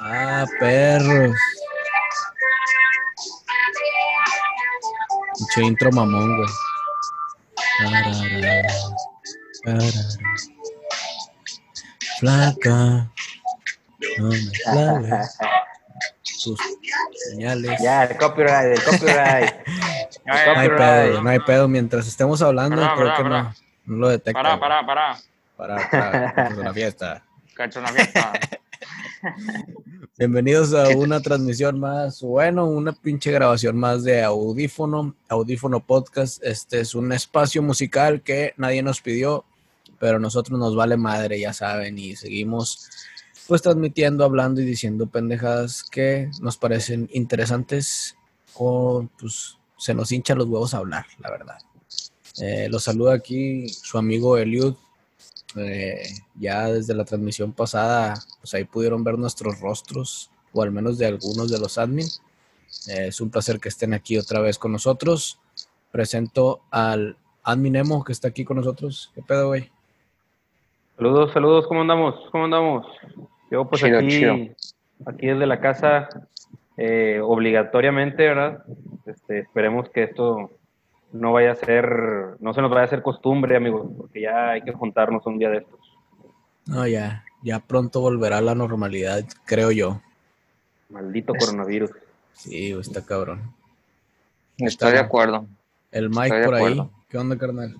Ah, perros. Pinche intro mamón, güey. Tarara, tarara. Flaca. No me claves tus señales. Ya, el copyright, el copyright. El No hay copyright. pedo, no hay pedo. Mientras estemos hablando, Pará, creo pará, que pará. no, no lo detecta. Pará, pará, pará. Para, para, la fiesta. Una fiesta. Bienvenidos a una transmisión más, bueno, una pinche grabación más de Audífono, Audífono Podcast. Este es un espacio musical que nadie nos pidió, pero a nosotros nos vale madre, ya saben, y seguimos pues transmitiendo, hablando y diciendo pendejadas que nos parecen interesantes o pues se nos hinchan los huevos a hablar, la verdad. Eh, los saluda aquí su amigo Eliud. Eh, ya desde la transmisión pasada, pues ahí pudieron ver nuestros rostros, o al menos de algunos de los admin. Eh, es un placer que estén aquí otra vez con nosotros. Presento al admin Emo que está aquí con nosotros. ¿Qué pedo, güey? Saludos, saludos, ¿cómo andamos? ¿Cómo andamos? Yo pues Chido, aquí, chido. aquí desde la casa, eh, obligatoriamente, ¿verdad? Este, esperemos que esto no vaya a ser, no se nos vaya a hacer costumbre, amigos, porque ya hay que juntarnos un día de estos. No, ya, ya pronto volverá a la normalidad, creo yo. Maldito coronavirus. Sí, está cabrón. Estoy de acuerdo. El Mike Estoy por ahí. ¿Qué onda, carnal?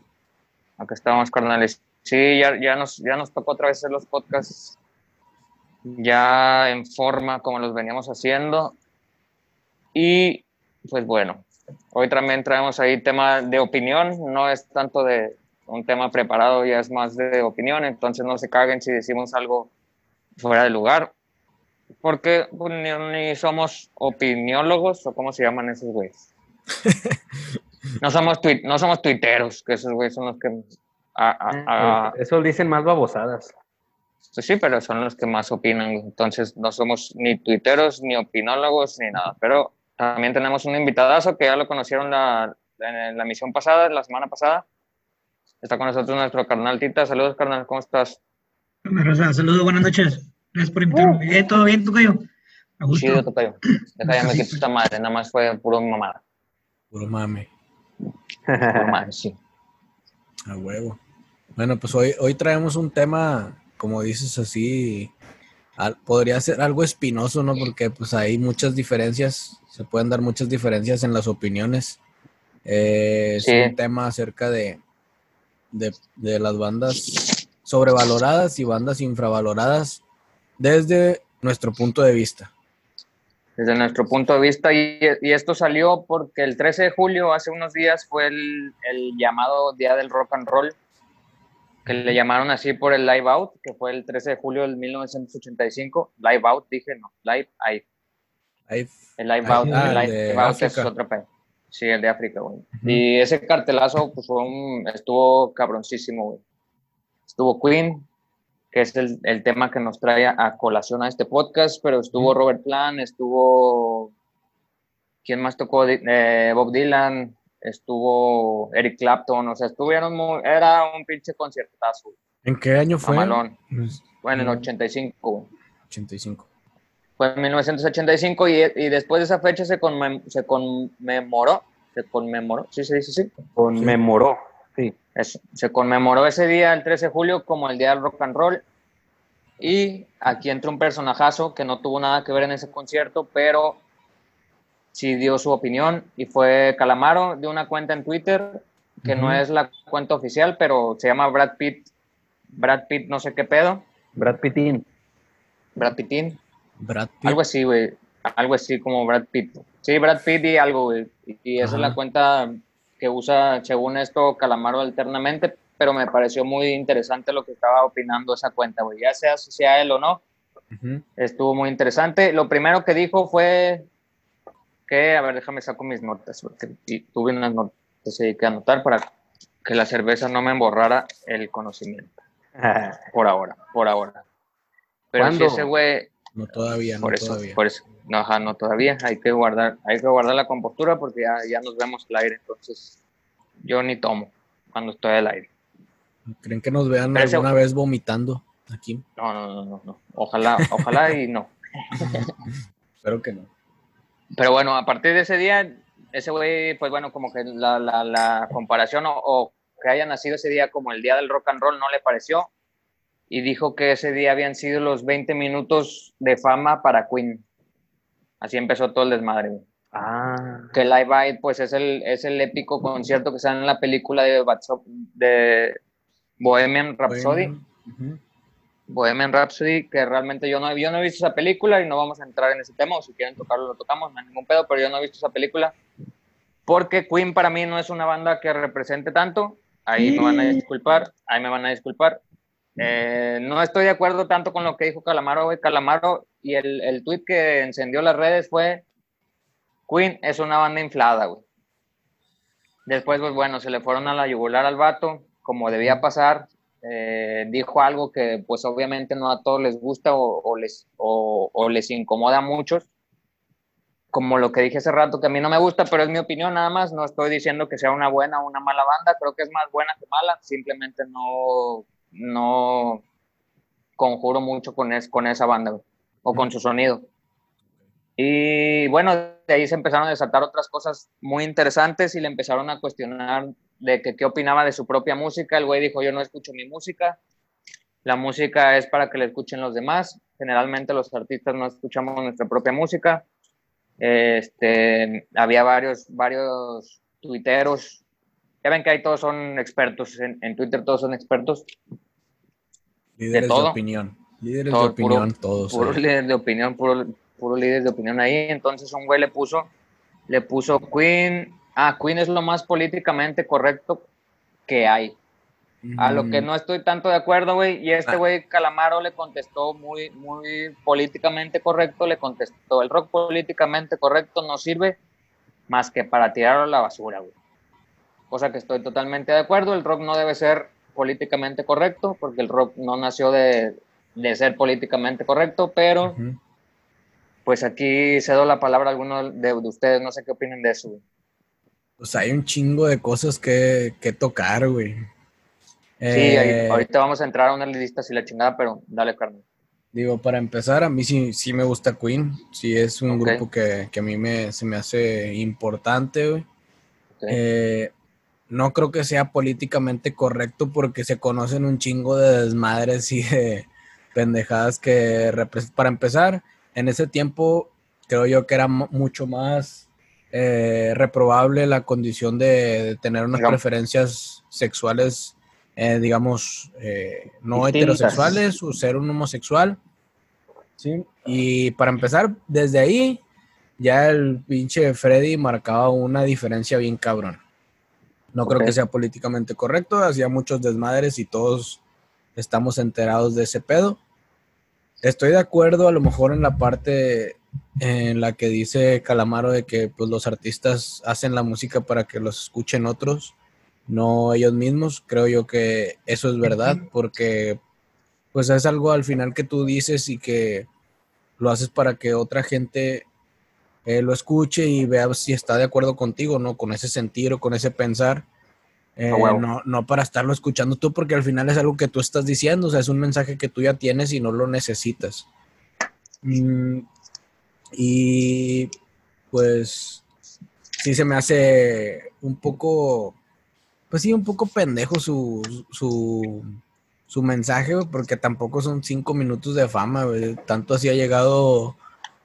Acá estamos, carnales. Sí, ya, ya, nos, ya nos tocó otra vez hacer los podcasts ya en forma como los veníamos haciendo. Y pues bueno, hoy también traemos ahí tema de opinión, no es tanto de un tema preparado, ya es más de opinión, entonces no se caguen si decimos algo fuera de lugar, porque pues, ni, ni somos opiniólogos o cómo se llaman esos güeyes. No somos, no somos tuiteros, que esos güeyes son los que... a- a- a- Eh, Eso dicen más babosadas. pues sí, pero son los que más opinan. Entonces no somos ni tuiteros, ni opinólogos, ni nada. Pero también tenemos un invitadazo que ya lo conocieron la, en la misión pasada, la semana pasada. Está con nosotros nuestro carnal Tita. Saludos, carnal, ¿cómo estás? Rosa, saludos, buenas noches. Gracias por invitarme. Eh, ¿Todo bien, Tocayo? A gusto. Chido, tocayo. Deja ya me quito esta madre, nada más fue puro mamada. Puro mame. Puro madre, sí. A huevo. Bueno, pues hoy, hoy traemos un tema, como dices así, al- podría ser algo espinoso, ¿no? Porque pues hay muchas diferencias, se pueden dar muchas diferencias en las opiniones. Eh, es Sí. un tema acerca de, de, de las bandas sobrevaloradas y bandas infravaloradas desde nuestro punto de vista. Desde nuestro punto de vista, y, y esto salió porque el 13 de julio, hace unos días, fue el, el llamado Día del Rock and Roll, que le llamaron así por el Live Out, que fue el 13 de julio del 1985. Live Out, dije, no, Live Out. Hay- El Live Out, ah, el Live de Out es otro país. Sí, el de África, güey. Y ese cartelazo, pues fue un, estuvo cabroncísimo, güey. Estuvo Queen, que es el, el tema que nos trae a colación a este podcast, pero estuvo Robert Plant, estuvo. ¿Quién más tocó? Eh, Bob Dylan, estuvo Eric Clapton, o sea, estuvieron muy, era un pinche conciertazo, ¿En qué año fue? mamalón. Pues, Bueno, en Mm. 85, güey. 85. Fue en 1985 y, y después de esa fecha se, conmem- se conmemoró, se conmemoró, sí se dice sí, Conmemoró. Sí. Eso. Se conmemoró ese día, el 13 de julio, como el Día del Rock and Roll. Y aquí entra un personajazo que no tuvo nada que ver en ese concierto, pero sí dio su opinión. Y fue Calamaro de una cuenta en Twitter, que no Ujú. es la cuenta oficial, pero se llama Brad Pitt. Brad Pitt, no sé qué pedo. Brad Pittin. Brad Pittin. Brad Pitt. Algo así, güey. Algo así como Brad Pitt. Sí, Brad Pitt y algo, güey. Y, esa es Ajá. la cuenta que usa, según esto, Calamaro alternamente, pero me pareció muy interesante lo que estaba opinando esa cuenta, güey. Ya sea si sea él o no, Ujú. estuvo muy interesante. Lo primero que dijo fue que, a ver, déjame saco mis notas, porque tuve unas notas ahí que anotar para que la cerveza no me emborrara el conocimiento, por ahora, por ahora. Pero si ¿Cuándo? ese güey, No todavía, no por eso, todavía. por eso. No, ajá, no todavía. Hay que guardar, hay que guardar la compostura porque ya, ya nos vemos al aire. Entonces, yo ni tomo cuando estoy al aire. ¿Creen que nos vean Pero ese- alguna vez vomitando? aquí. No, no, no, no, no. Ojalá, ojalá y no. Espero que no. Pero bueno, a partir de ese día, ese güey, pues bueno, como que la, la, la comparación o, o, que haya nacido ese día como el día del rock and roll no le pareció y dijo que ese día habían sido los 20 minutos de fama para Queen. Así empezó todo el desmadre. Ah. Que Live Aid, pues es el, es el épico concierto que sale en la película de, de Bohemian Rhapsody. Bohemian Rhapsody, que realmente yo no, yo no he visto esa película y no vamos a entrar en ese tema, o si quieren tocarlo lo tocamos, no hay ningún pedo, pero yo no he visto esa película, porque Queen para mí no es una banda que represente tanto, ahí me van a disculpar, ahí me van a disculpar. Eh, no estoy de acuerdo tanto con lo que dijo Calamaro, güey, Calamaro, y el, el tweet que encendió las redes fue, Queen es una banda inflada, güey. Después, pues bueno, se le fueron a la yugular al vato, como debía pasar, eh, dijo algo que pues obviamente no a todos les gusta o, les, o, les incomoda a muchos, como lo que dije hace rato, que a mí no me gusta, pero es mi opinión nada más, no estoy diciendo que sea una buena o una mala banda, creo que es más buena que mala, simplemente no, no conjuro mucho con, es, con esa banda o con su sonido. Y bueno, de ahí se empezaron a desatar otras cosas muy interesantes y le empezaron a cuestionar de que qué opinaba de su propia música. El güey dijo, yo no escucho mi música, la música es para que la escuchen los demás. Generalmente los artistas no escuchamos nuestra propia música. Este, había varios, varios tuiteros. Ya ven que ahí todos son expertos, en, en Twitter todos son expertos. Líderes de, todo. de opinión. Líderes todo, de opinión, puro, todos. Puro líder de opinión, puro, puro líderes de opinión ahí. Entonces un güey le puso, le puso Queen, ah, Queen es lo más políticamente correcto que hay. Mm. A lo que no estoy tanto de acuerdo, güey. Y este güey ah. Calamaro le contestó muy, muy políticamente correcto, le contestó, el rock políticamente correcto no sirve más que para tirarlo a la basura, güey. Cosa que estoy totalmente de acuerdo, el rock no debe ser políticamente correcto, porque el rock no nació de, de ser políticamente correcto, pero uh -huh. pues aquí cedo la palabra a alguno de, de ustedes, no sé qué opinen de eso, güey. Pues hay un chingo de cosas que, que tocar, güey. Sí, eh, ahorita vamos a entrar a una lista y la chingada, pero dale, carnal. Digo, para empezar, a mí sí, sí me gusta Queen. Sí es un okay. grupo que, que, a mí me, se me hace importante, güey. Okay. Eh, no creo que sea políticamente correcto porque se conocen un chingo de desmadres y de pendejadas que, para empezar, en ese tiempo creo yo que era mucho más eh, reprobable la condición de, de tener unas digamos. preferencias sexuales, eh, digamos, eh, no Distintas. heterosexuales o ser un homosexual. ¿sí? Y para empezar, desde ahí ya el pinche Freddy marcaba una diferencia bien cabrón. No okay. creo que sea políticamente correcto, hacía muchos desmadres y todos estamos enterados de ese pedo. Estoy de acuerdo a lo mejor en la parte en la que dice Calamaro de que pues, los artistas hacen la música para que los escuchen otros, no ellos mismos. Creo yo que eso es verdad, porque pues es algo al final que tú dices y que lo haces para que otra gente eh, lo escuche y vea si está de acuerdo contigo, ¿no? Con ese sentir o con ese pensar. Eh, oh, wow. no, no para estarlo escuchando tú, porque al final es algo que tú estás diciendo, o sea, es un mensaje que tú ya tienes y no lo necesitas. Mm, y pues sí se me hace un poco, pues sí, un poco pendejo su, su, su mensaje, porque tampoco son cinco minutos de fama, tanto así ha llegado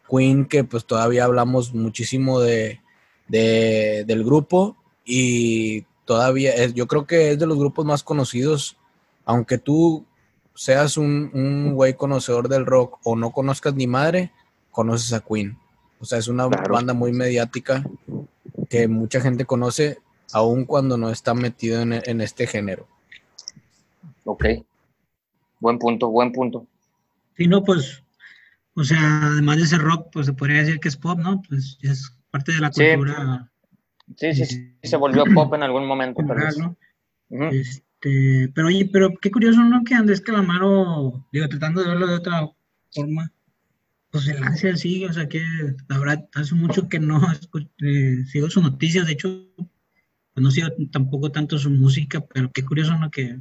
Queen que pues todavía hablamos muchísimo de, de, del grupo y todavía yo creo que es de los grupos más conocidos, aunque tú seas un, un güey conocedor del rock o no conozcas ni madre, conoces a Queen. O sea, es una claro. banda muy mediática que mucha gente conoce, aun cuando no está metido en, en este género. Ok. Buen punto, buen punto. Sí, no, pues o sea, además de ser rock, pues se podría decir que es pop, ¿no? Pues es parte de la cultura. Sí, sí, sí, sí se volvió pop en algún momento. General, ¿no? Uh -huh. este, pero oye, pero qué curioso, ¿no? Que Andrés Calamaro, digo, tratando de verlo de otra forma, pues se lance así, o sea que la verdad hace mucho que no eh, sigo sus noticias, de hecho, pues no sigo tampoco tanto su música, pero qué curioso, ¿no? Que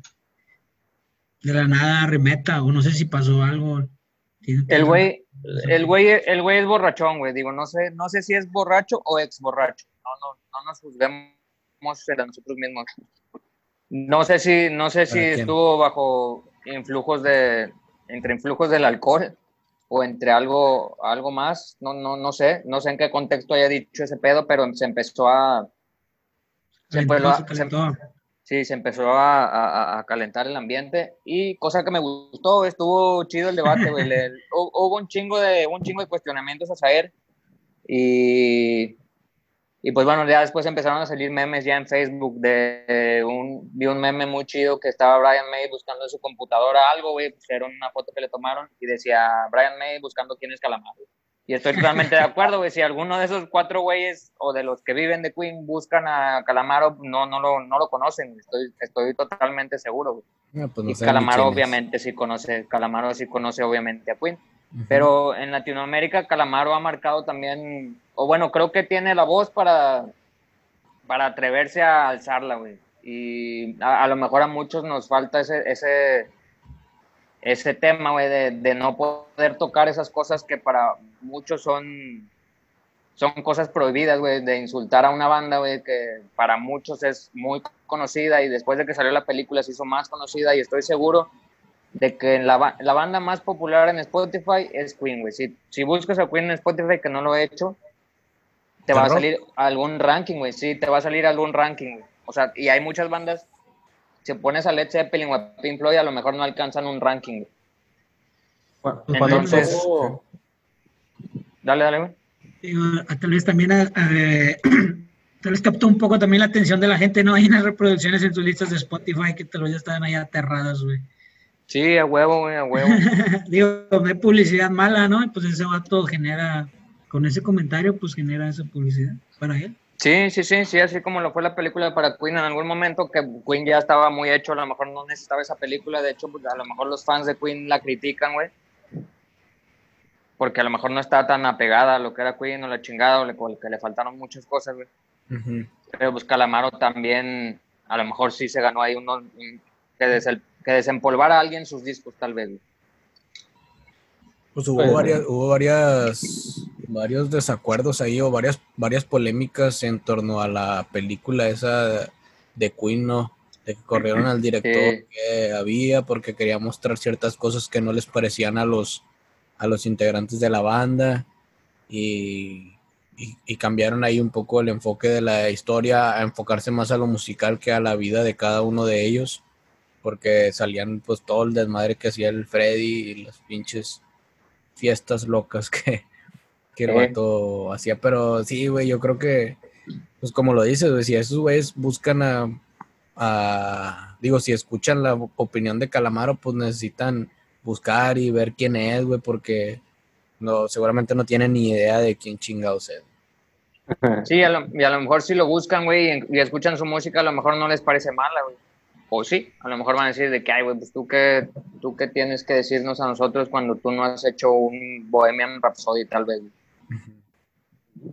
de la nada remeta, o no sé si pasó algo. El güey, el güey, el güey es borrachón, güey. Digo, no sé, no sé si es borracho o ex borracho. No, no, no nos juzguemos a nosotros mismos. No sé si, no sé si estuvo bajo influjos de, entre influjos del alcohol o entre algo, algo más. No, no, no sé, no sé en qué contexto haya dicho ese pedo, pero se empezó a, se, sí, se empezó a, a, calentar el ambiente y cosa que me gustó, estuvo chido el debate, güey. hubo un chingo de un chingo de cuestionamientos a saber y y pues bueno, ya después empezaron a salir memes ya en Facebook de un, vi un meme muy chido que estaba Brian May buscando en su computadora algo, güey, pusieron una foto que le tomaron y decía Brian May buscando quién es Calamaro. Y estoy totalmente de acuerdo, güey, si alguno de esos cuatro güeyes o de los que viven de Queen buscan a Calamaro, no, no, lo, no lo conocen, estoy, estoy totalmente seguro, güey. Pues y Calamaro obviamente sí conoce, Calamaro sí conoce obviamente a Queen. Pero en Latinoamérica Calamaro ha marcado también, o bueno, creo que tiene la voz para, para atreverse a alzarla, güey. Y a, lo mejor a muchos nos falta ese, ese, ese tema, güey, de, de, no poder tocar esas cosas que para muchos son, son cosas prohibidas, güey, de insultar a una banda, güey, que para muchos es muy conocida y después de que salió la película se hizo más conocida y estoy seguro de que la, la, banda más popular en Spotify es Queen, güey. Si, si, buscas a Queen en Spotify, que no lo he hecho, te va a salir algún ranking, güey. Sí, te va a salir algún ranking, güey. O sea, y hay muchas bandas, si pones a Led Zeppelin o a Pink Floyd, a lo mejor no alcanzan un ranking, Bueno, Entonces, dale, dale, güey. tal vez también tal vez captó un poco también la atención de la gente, ¿no? Hay unas reproducciones en tus listas de Spotify que tal vez ya estaban ahí aterradas, güey. Sí, a huevo, güey, a huevo. Digo, hay publicidad mala, ¿no? Y pues ese vato genera, con ese comentario, pues genera esa publicidad para él. Sí, sí, sí, sí, así como lo fue la película para Queen en algún momento, que Queen ya estaba muy hecho, a lo mejor no necesitaba esa película, de hecho, pues a lo mejor los fans de Queen la critican, güey. Porque a lo mejor no está tan apegada a lo que era Queen o la chingada, o, le, que le faltaron muchas cosas, güey. Pero pues Calamaro también, a lo mejor sí se ganó ahí uno, que desde el que desempolvar a alguien sus discos, tal vez. Pues hubo, varias, hubo varias, varios desacuerdos ahí o varias, varias polémicas en torno a la película esa de Queen, ¿no? De que corrieron al director que había porque quería mostrar ciertas cosas que no les parecían a los, a los integrantes de la banda y, y, cambiaron ahí un poco el enfoque de la historia a enfocarse más a lo musical que a la vida de cada uno de ellos porque salían pues todo el desmadre que hacía el Freddy y las pinches fiestas locas que, que el vato hacía, pero sí, güey, yo creo que, pues como lo dices, güey, si esos güeyes buscan a, digo, si escuchan la opinión de Calamaro, pues necesitan buscar y ver quién es, güey, porque no, seguramente no tienen ni idea de quién chingados es. Sí, y a lo mejor si lo buscan, güey, y, escuchan su música, a lo mejor no les parece mala, güey o sí, a lo mejor van a decir de que, ay, güey, pues tú qué, tú qué tienes que decirnos a nosotros cuando tú no has hecho un Bohemian Rhapsody, tal vez.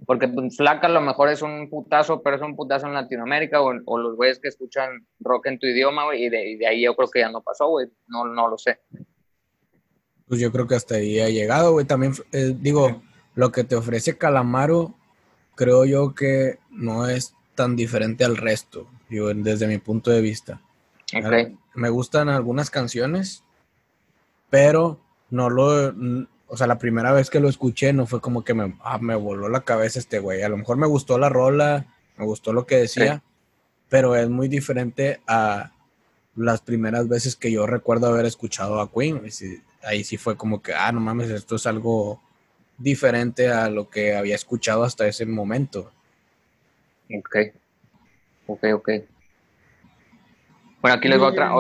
Porque pues, Flaca a lo mejor es un putazo, pero es un putazo en Latinoamérica o, los güeyes que escuchan rock en tu idioma, güey, y de, ahí yo creo que ya no pasó, güey, no, no lo sé. Pues yo creo que hasta ahí ha llegado, güey. También, eh, digo, lo que te ofrece Calamaro, creo yo que no es tan diferente al resto, digo, desde mi punto de vista. Me gustan algunas canciones, pero no lo, o sea, la primera vez que lo escuché no fue como que me, ah, me voló la cabeza este güey. A lo mejor me gustó la rola, me gustó lo que decía, pero es muy diferente a las primeras veces que yo recuerdo haber escuchado a Queen. ahí sí fue como que, ah, no mames, esto es algo diferente a lo que había escuchado hasta ese momento. Ok, ok, ok. Bueno, aquí les va otra.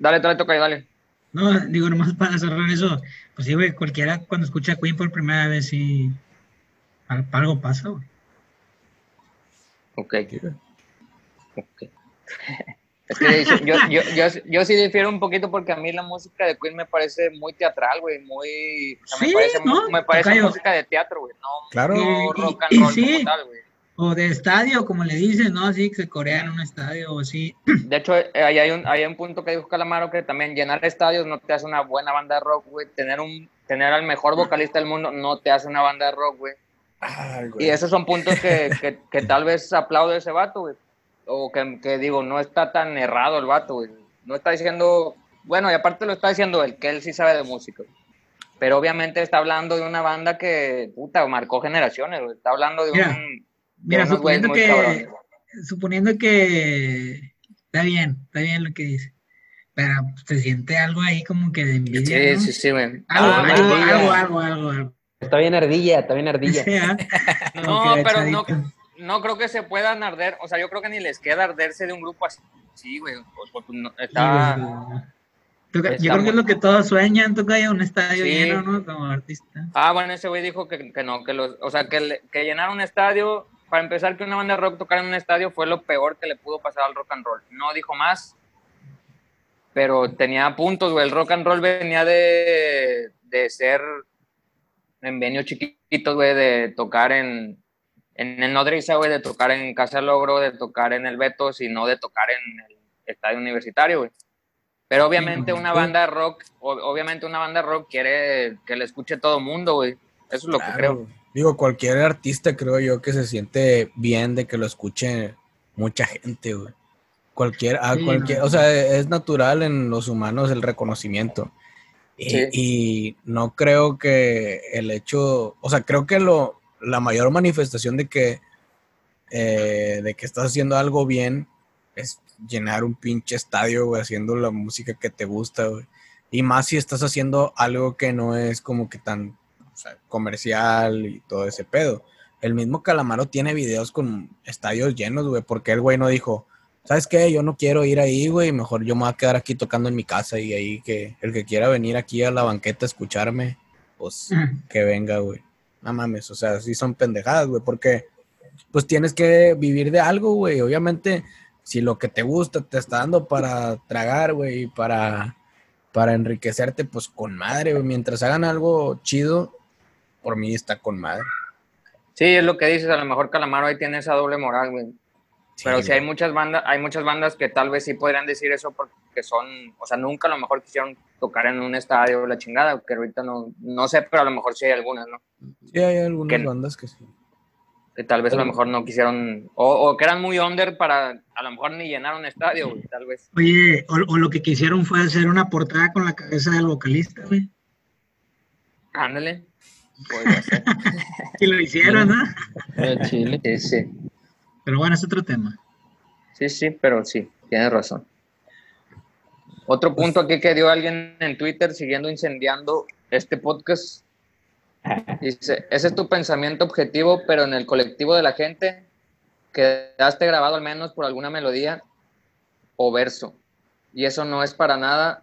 Dale, dale, toca y dale. No, digo, nomás para cerrar eso, pues sí, güey, cualquiera cuando escucha Queen por primera vez, sí, algo pasa, güey. Ok. Ok. Es que yo, yo, yo, yo, sí difiero un poquito porque a mí la música de Queen me parece muy teatral, güey, muy... O sea, me parece, me parece música de teatro, güey, no, claro. no rock and roll como tal, güey. O de estadio, como le dicen, ¿no? Así que se corea en un estadio o así. De hecho, eh, ahí hay un, hay un punto que dijo Calamaro que también llenar estadios no te hace una buena banda de rock, güey. Tener, un, tener al mejor vocalista del mundo no te hace una banda de rock, güey. Ay, güey. Y esos son puntos que, que, que tal vez aplaude ese vato, güey. O que, que digo, no está tan errado el vato, güey. No está diciendo, bueno, y aparte lo está diciendo él, que él sí sabe de música. Pero obviamente está hablando de una banda que, puta, marcó generaciones, güey. Está hablando de Mira, un... Mira, suponiendo que, suponiendo que está bien, está bien lo que dice. Pero pues, se siente algo ahí como que de envidia. Sí, ¿no? sí, sí, güey. Algo, Ah, algo, algo, algo, algo, algo. Está bien ardilla, está bien ardilla. Sí. No, pero no, no creo que se puedan arder. O sea, yo creo que ni les queda arderse de un grupo así. Sí, güey. Pues, no, Sí, está... güey. Toca- está Yo creo que es lo que todos sueñan, toca ir a un estadio Sí. lleno, ¿no? Como artista. Ah, bueno, ese güey dijo que, que no, que los, o sea, que, que llenar un estadio, para empezar, que una banda de rock tocara en un estadio fue lo peor que le pudo pasar al rock and roll. No dijo más, pero tenía puntos, güey. El rock and roll venía de, de ser en venues chiquitos, güey, de tocar en, en el Nodriza, güey, de tocar en Casa Logro, de tocar en el Betos y no de tocar en el estadio universitario, güey. Pero obviamente una banda de rock, obviamente una banda de rock quiere que le escuche todo el mundo, güey. Eso es lo que creo. Digo, cualquier artista creo yo que se siente bien de que lo escuche mucha gente, güey. Cualquier, a Sí, cualquier, no. o sea, es natural en los humanos el reconocimiento. Y, Sí. y no creo que el hecho, o sea, creo que lo, la mayor manifestación de que, eh, de que estás haciendo algo bien es llenar un pinche estadio, güey, haciendo la música que te gusta, güey. Y más si estás haciendo algo que no es como que tan o sea, comercial y todo ese pedo. El mismo Calamaro tiene videos con estadios llenos, güey, porque el güey no dijo, ¿sabes qué? Yo no quiero ir ahí, güey, mejor yo me voy a quedar aquí tocando en mi casa y ahí que el que quiera venir aquí a la banqueta a escucharme, pues que venga, güey. No mames, o sea, sí son pendejadas, güey, porque pues tienes que vivir de algo, güey. Obviamente, si lo que te gusta te está dando para tragar, güey, para, para enriquecerte, pues con madre, güey. Mientras hagan algo chido, por mí está con madre. Sí, es lo que dices, a lo mejor Calamaro ahí tiene esa doble moral, güey. Pero Sí, sí hay muchas bandas, hay muchas bandas que tal vez sí podrían decir eso porque son, o sea, nunca a lo mejor quisieron tocar en un estadio la chingada, que ahorita no, no sé, pero a lo mejor sí hay algunas, ¿no? Sí, hay algunas que- bandas que sí. Que tal vez a lo mejor no quisieron, o, o que eran muy under para a lo mejor ni llenar un estadio, güey, tal vez. Oye, o, o lo que quisieron fue hacer una portada con la cabeza del vocalista, güey. Ándale. Podría ser. Y lo hicieron, ¿no? Chile. Sí, sí. Pero bueno, es otro tema. Sí, sí, pero sí, tienes razón. Otro punto aquí que dio alguien en Twitter siguiendo incendiando este podcast. Dice, ese es tu pensamiento objetivo, pero en el colectivo de la gente quedaste grabado al menos por alguna melodía o verso. Y eso no es para nada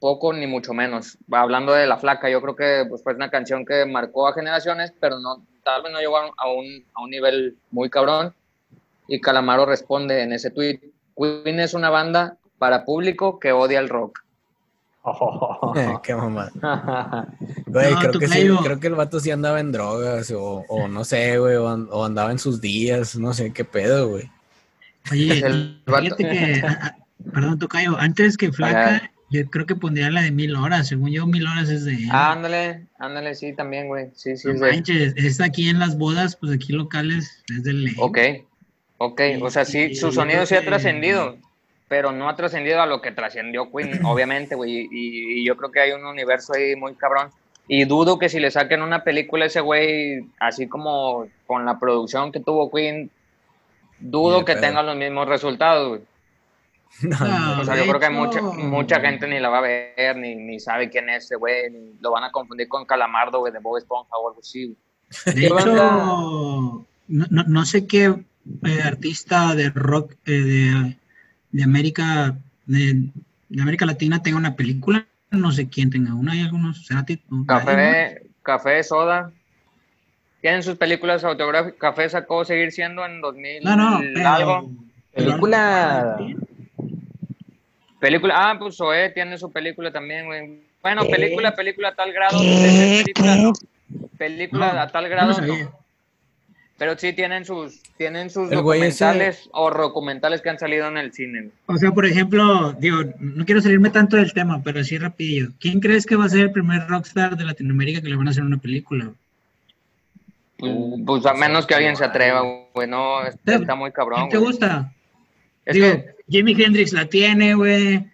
poco ni mucho menos. Va Hablando de La Flaca, yo creo que pues, fue una canción que marcó a generaciones, pero no, tal vez no llegó a un, a un, nivel muy cabrón. Y Calamaro responde en ese tweet, Queen es una banda para público que odia el rock. Qué mamá. Güey, No, creo que sí, creo que el vato sí andaba en drogas o, o no sé, güey, o, o andaba en sus días, no sé qué pedo, güey. Oye, El fíjate vato- que, perdón, Tocayo, antes que Flaca, yo creo que pondría la de mil horas. Según yo, mil horas es de él. Ah, ándale, ándale, sí, también, güey. Sí, sí, No manches, es aquí en las bodas, pues aquí locales, es de ley. Ok, ok. O sea, sí, su sonido sí ha trascendido, pero no ha trascendido a lo que trascendió Queen, obviamente, güey. Y, y yo creo que hay un universo ahí muy cabrón. Y dudo que si le saquen una película a ese güey, así como con la producción que tuvo Queen, dudo que pedo. tenga los mismos resultados, güey. No, No, O sea, yo creo que mucha, mucha gente ni la va a ver, ni, ni sabe quién es ese güey, ni lo van a confundir con Calamardo, güey, de Bob Esponja o algo así. De ¿Qué hecho, no, no, no sé qué eh, artista de rock eh, de, de América de, de América Latina tenga una película. No sé quién tenga una. Hay algunos. ¿será ti- nadie, Café, Café Soda. Tienen sus películas autográficas. Café sacó Seguir Siendo en 2000 No, no, no. pero- algo. pero- Película. Ah, pues Zoé tiene su película también, güey. Bueno, película, película a tal grado. película, no. Película No, a tal grado. no. Pero sí tienen sus, tienen sus El güey ese- documentales o documentales que han salido en el cine. O sea, por ejemplo, digo, no quiero salirme tanto del tema, pero sí rapidillo. ¿Quién crees que va a ser el primer rockstar de Latinoamérica que le van a hacer una película? Pues, pues a menos que alguien se atreva, güey. No, está, ¿Te- está muy cabrón. ¿Quién te güey. gusta? Es Digo, que, Jimi Hendrix la tiene, güey.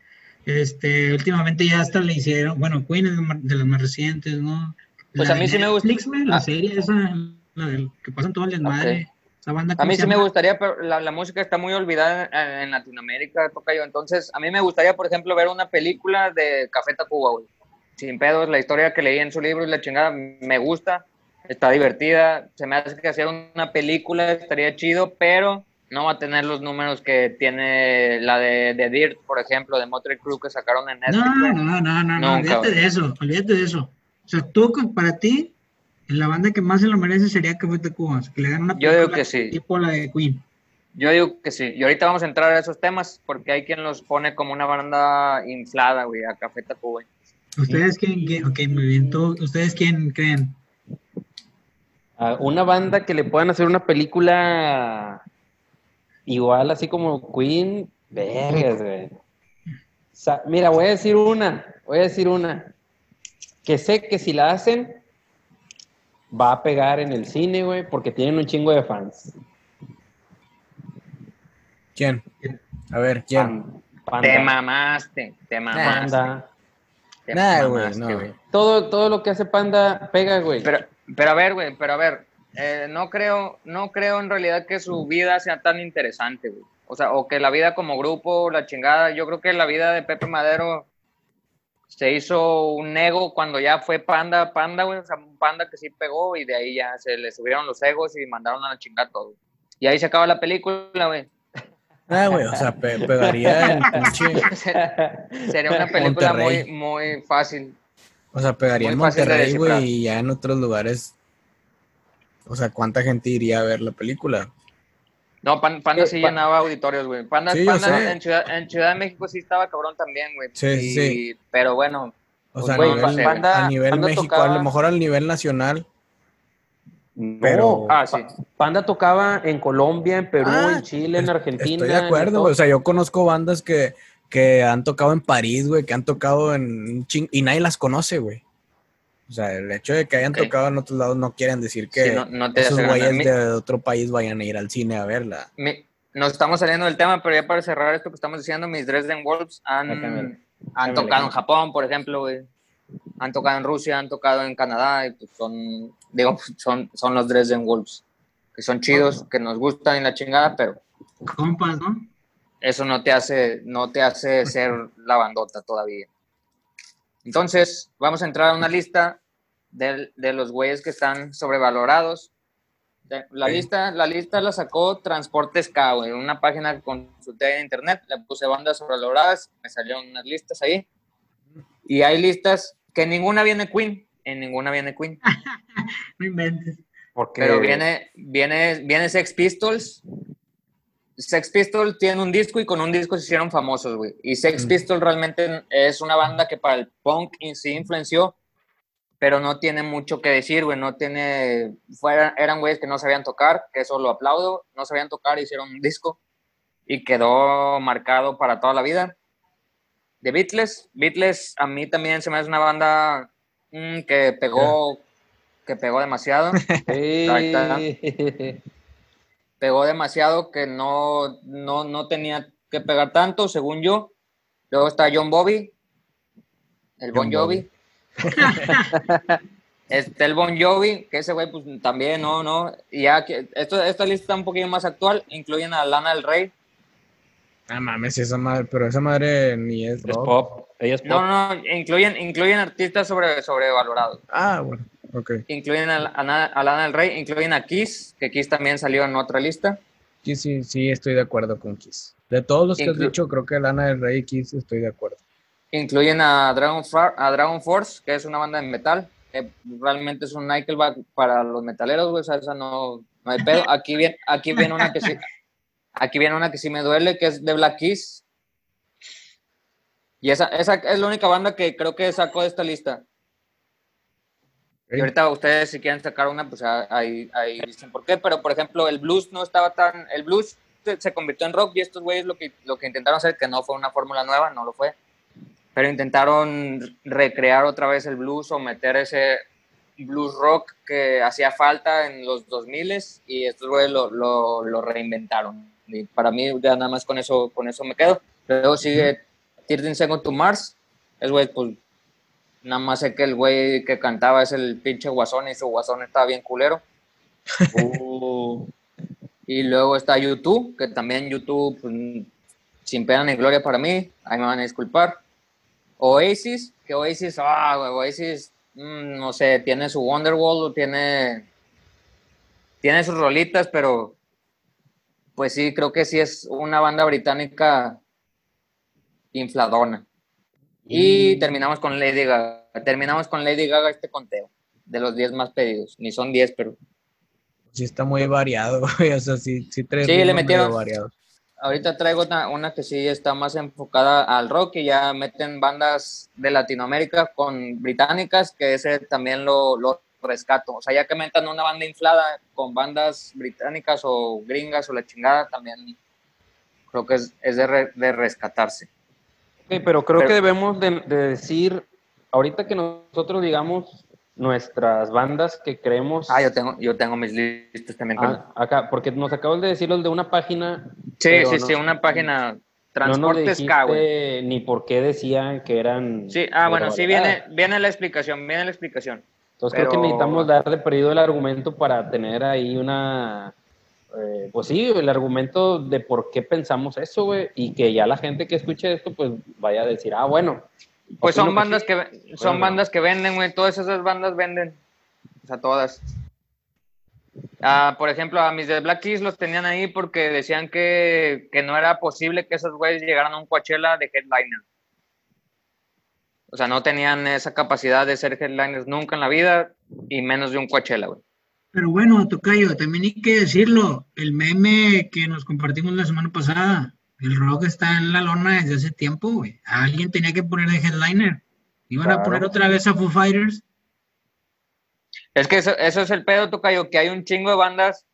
Este, últimamente ya hasta le hicieron, bueno, Queen es de las más recientes, ¿no? Pues La a mí sí me gusta- Netflix, la Ah. serie esa, la del que pasan todo el desmadre. Banda a ¿cómo mí sí me gustaría, pero la, la música está muy olvidada en, en Latinoamérica, toca yo. Entonces, a mí me gustaría, por ejemplo, ver una película de Café Tacuba, güey. Sin pedos, la historia que leí en su libro y la chingada me gusta, está divertida. Se me hace que hacer una película estaría chido, pero no va a tener los números que tiene la de, de Dirt, por ejemplo, de Motley Crue que sacaron en Netflix. No, no, no, no, no, olvídate de eso, olvídate de eso. O sea, tú, para ti, la banda que más se lo merece sería Café Tacuba, o sea, que le hagan una Yo digo que sí. tipo la de Queen. Yo digo que sí. Y ahorita vamos a entrar a esos temas porque hay quien los pone como una banda inflada, güey, a Café Tacuba. ¿Ustedes quién, quién- ok, muy bien, tú- ¿ustedes quién creen? A una banda que le puedan hacer una película igual, así como Queen, vergas, güey. Mira, voy a decir una, voy a decir una. Que sé que si la hacen, va a pegar en el cine, güey, porque tienen un chingo de fans. ¿Quién? A ver, ¿quién? Panda. Te mamaste, te mamaste. Panda. te Nah, güey, no. güey. Todo, todo lo que hace Panda pega, güey. Pero, pero a ver, güey, pero a ver, eh, no creo, no creo en realidad que su vida sea tan interesante, güey. O sea, o que la vida como grupo, la chingada, yo creo que la vida de Pepe Madero se hizo un ego cuando ya fue panda, panda, güey, o sea, un panda que sí pegó y de ahí ya se le subieron los egos y mandaron a la chingada todo. Y ahí se acaba la película, güey. Ah, güey, o sea, pe- pegaría en pinche. Sería una película muy, Monterrey. muy fácil. O sea, pegaría Muy en Monterrey, güey, y ya en otros lugares. O sea, ¿cuánta gente iría a ver la película? No, Pan- Panda Eh, sí llenaba auditorios, güey. Panda, Sí, en, Ciudad, en Ciudad de México sí estaba cabrón también, güey. Sí, Y- sí. Pero bueno, O Pues, sea, a nivel, Panda- a nivel Panda México, tocaba- a lo mejor al nivel nacional. No, Pero- Ah, sí. Pa- Panda tocaba en Colombia, en Perú, Ah, en Chile, en Argentina. Estoy de acuerdo, güey. O sea, yo conozco bandas que, que han tocado en París, güey, que han tocado en un ching y nadie las conoce, güey. O sea, el hecho de que hayan Ok. tocado en otros lados no quieren decir que Sí, no- no te esos güeyes Mi- de otro país vayan a ir al cine a verla. mi- nos estamos saliendo del tema, pero ya para cerrar esto que estamos diciendo, mis Dresden Wolves han, Cámbiale. han tocado en. Japón, por ejemplo, güey. Han tocado en Rusia, han tocado en Canadá, y pues son, digo, son, son los Dresden Wolves, que son chidos, que nos gustan en la chingada, pero Compas, ¿no? eso no te hace, no te hace ser la bandota todavía. Entonces, vamos a entrar a una lista de, de los güeyes que están sobrevalorados. La, lista, la lista la sacó Transportes K, güey, una página que consulté en internet, le puse bandas sobrevaloradas, me salieron unas listas ahí. Y hay listas que en ninguna viene Queen, en ninguna viene Queen. No inventes. Porque Pero viene, viene, viene Sex Pistols. Sex Pistols tiene un disco y con un disco se hicieron famosos, güey. Y Sex Mm. Pistols realmente es una banda que para el punk in- sí influenció, pero no tiene mucho que decir, güey. No tiene. Eran güeyes que no sabían tocar, que eso lo aplaudo. No sabían tocar, hicieron un disco y quedó marcado para toda la vida. De Beatles, Beatles a mí también se me hace una banda mm, que pegó, que pegó demasiado pegó demasiado que no, no, no tenía que pegar tanto, según yo. Luego está John Bobby, el Bon Jovi. Está el Bon Jovi, que ese güey pues también, no, no. Y ya que esto, esta lista está un poquito más actual, incluyen a Lana del Rey. Ah, mames, esa madre, pero esa madre ni es Es rock. pop. Ella es pop. No, no, no, incluyen, incluyen artistas sobre, sobrevalorados. Ah, bueno, ok. Incluyen a, a, Na- a Lana del Rey, incluyen a Kiss, que Kiss también salió en otra lista. Sí, sí, sí, estoy de acuerdo con Kiss. De todos los que has dicho, creo que Lana del Rey y Kiss estoy de acuerdo. Incluyen a Dragon, a Dragon Force, que es una banda de metal. que realmente es un Nickelback para los metaleros, güey. O sea, esa no, no hay pedo. Aquí viene, aquí viene una que sí. Aquí viene una que sí me duele, que es de Black Keys. Y esa, esa es la única banda que creo que sacó de esta lista. Y ahorita ustedes si quieren sacar una, pues ah, ahí, ahí dicen por qué. Pero, por ejemplo, el blues no estaba tan... El blues se, se convirtió en rock y estos güeyes lo que, lo que intentaron hacer, que no fue una fórmula nueva, no lo fue, pero intentaron recrear otra vez el blues o meter ese blues rock que hacía falta en los 2000 y estos güeyes lo, lo, lo reinventaron. Y para mí ya nada más con eso, con eso me quedo. Luego sigue 13 Seconds to Mars. Es güey, pues nada más sé que el güey que cantaba es el pinche guasón y su guasón está bien culero. Uh. y luego está YouTube, que también YouTube, pues, sin pena ni gloria para mí, ahí me van a disculpar. Oasis, que Oasis, ah, güey, Oasis, mm, no sé, tiene su Wonderwall, tiene, tiene sus rolitas, pero pues sí, creo que sí es una banda británica infladona. Y terminamos con Lady Gaga. Terminamos con Lady Gaga este conteo de los 10 más pedidos. Ni son 10, pero Sí está muy variado, güey. O sea, sí, sí trae Sí, le metieron- variados. Ahorita traigo una, una que sí está más enfocada al rock y ya meten bandas de Latinoamérica con británicas, que ese también lo, lo rescato. O sea, ya que metan una banda inflada con bandas británicas o gringas o la chingada, también creo que es, es de, re- de rescatarse. Ok, pero creo Pero- que debemos de, de decir, ahorita que nosotros digamos nuestras bandas que creemos Ah, yo tengo, yo tengo mis listas también. Ah, acá, porque nos acabas de decir los de una página. sí, sí, no- sí, una página No Transportes K, güey. dijiste ni por qué decían que eran. Sí, ah, bueno, sí viene, viene la explicación, viene la explicación. Entonces creo que necesitamos darle perdido el argumento para tener ahí una. eh, pues sí, el argumento de por qué pensamos eso, güey, y que ya la gente que escuche esto, pues vaya a decir, ah, bueno. Pues son bandas sí. que son Bueno. bandas que venden, güey. Todas esas bandas venden. O sea, todas. Ah, por ejemplo, a mis de Black Keys los tenían ahí porque decían que, que no era posible que esos güeyes llegaran a un Coachella de headliner. O sea, no tenían esa capacidad de ser headliners nunca en la vida y menos de un Coachella, güey. Pero bueno, Tocayo, también hay que decirlo, el meme que nos compartimos la semana pasada, el rock está en la lona desde hace tiempo, güey. Alguien tenía que poner de headliner. Iban a poner otra vez a Foo Fighters. Es que eso, eso es el pedo, Tocayo, que hay un chingo de bandas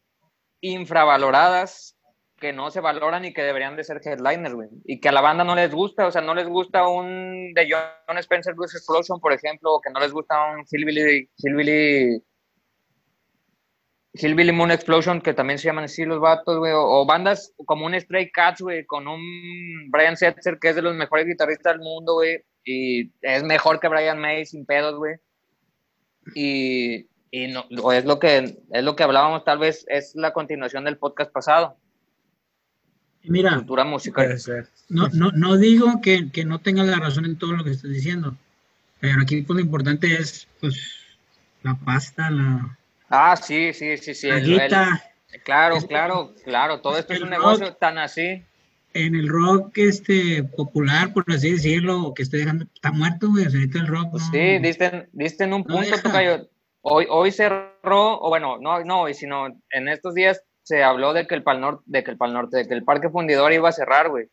infravaloradas que no se valoran y que deberían de ser headliners, güey. Y que a la banda no les gusta, o sea, no les gusta un de John Spencer Blues Explosion, por ejemplo, o que no les gusta un Hillbilly, Hillbilly, Hillbilly Moon Explosion, que también se llaman así los vatos, güey, o, o bandas como un Stray Cats, güey, con un Brian Setzer, que es de los mejores guitarristas del mundo, güey, y es mejor que Brian May sin pedos, güey. Y, y no, o es lo que es lo que hablábamos tal vez es la continuación del podcast pasado. Mira, cultura musical. Puede ser. no, no, no digo que, que no tengas la razón en todo lo que estás diciendo, pero aquí pues, lo importante es pues la pasta, la, ah sí sí sí sí el- el- claro Es- claro claro todo esto es un negocio rock- tan así En el rock este popular, por así decirlo, que estoy dejando, está muerto, güey. Ahorita el rock. No- sí diste, diste en un No punto. Tocayo. hoy hoy cerró o bueno no no hoy sino en estos días se habló de que el Pal Norte de que el Pal Norte de que el Parque Fundidor iba a cerrar güey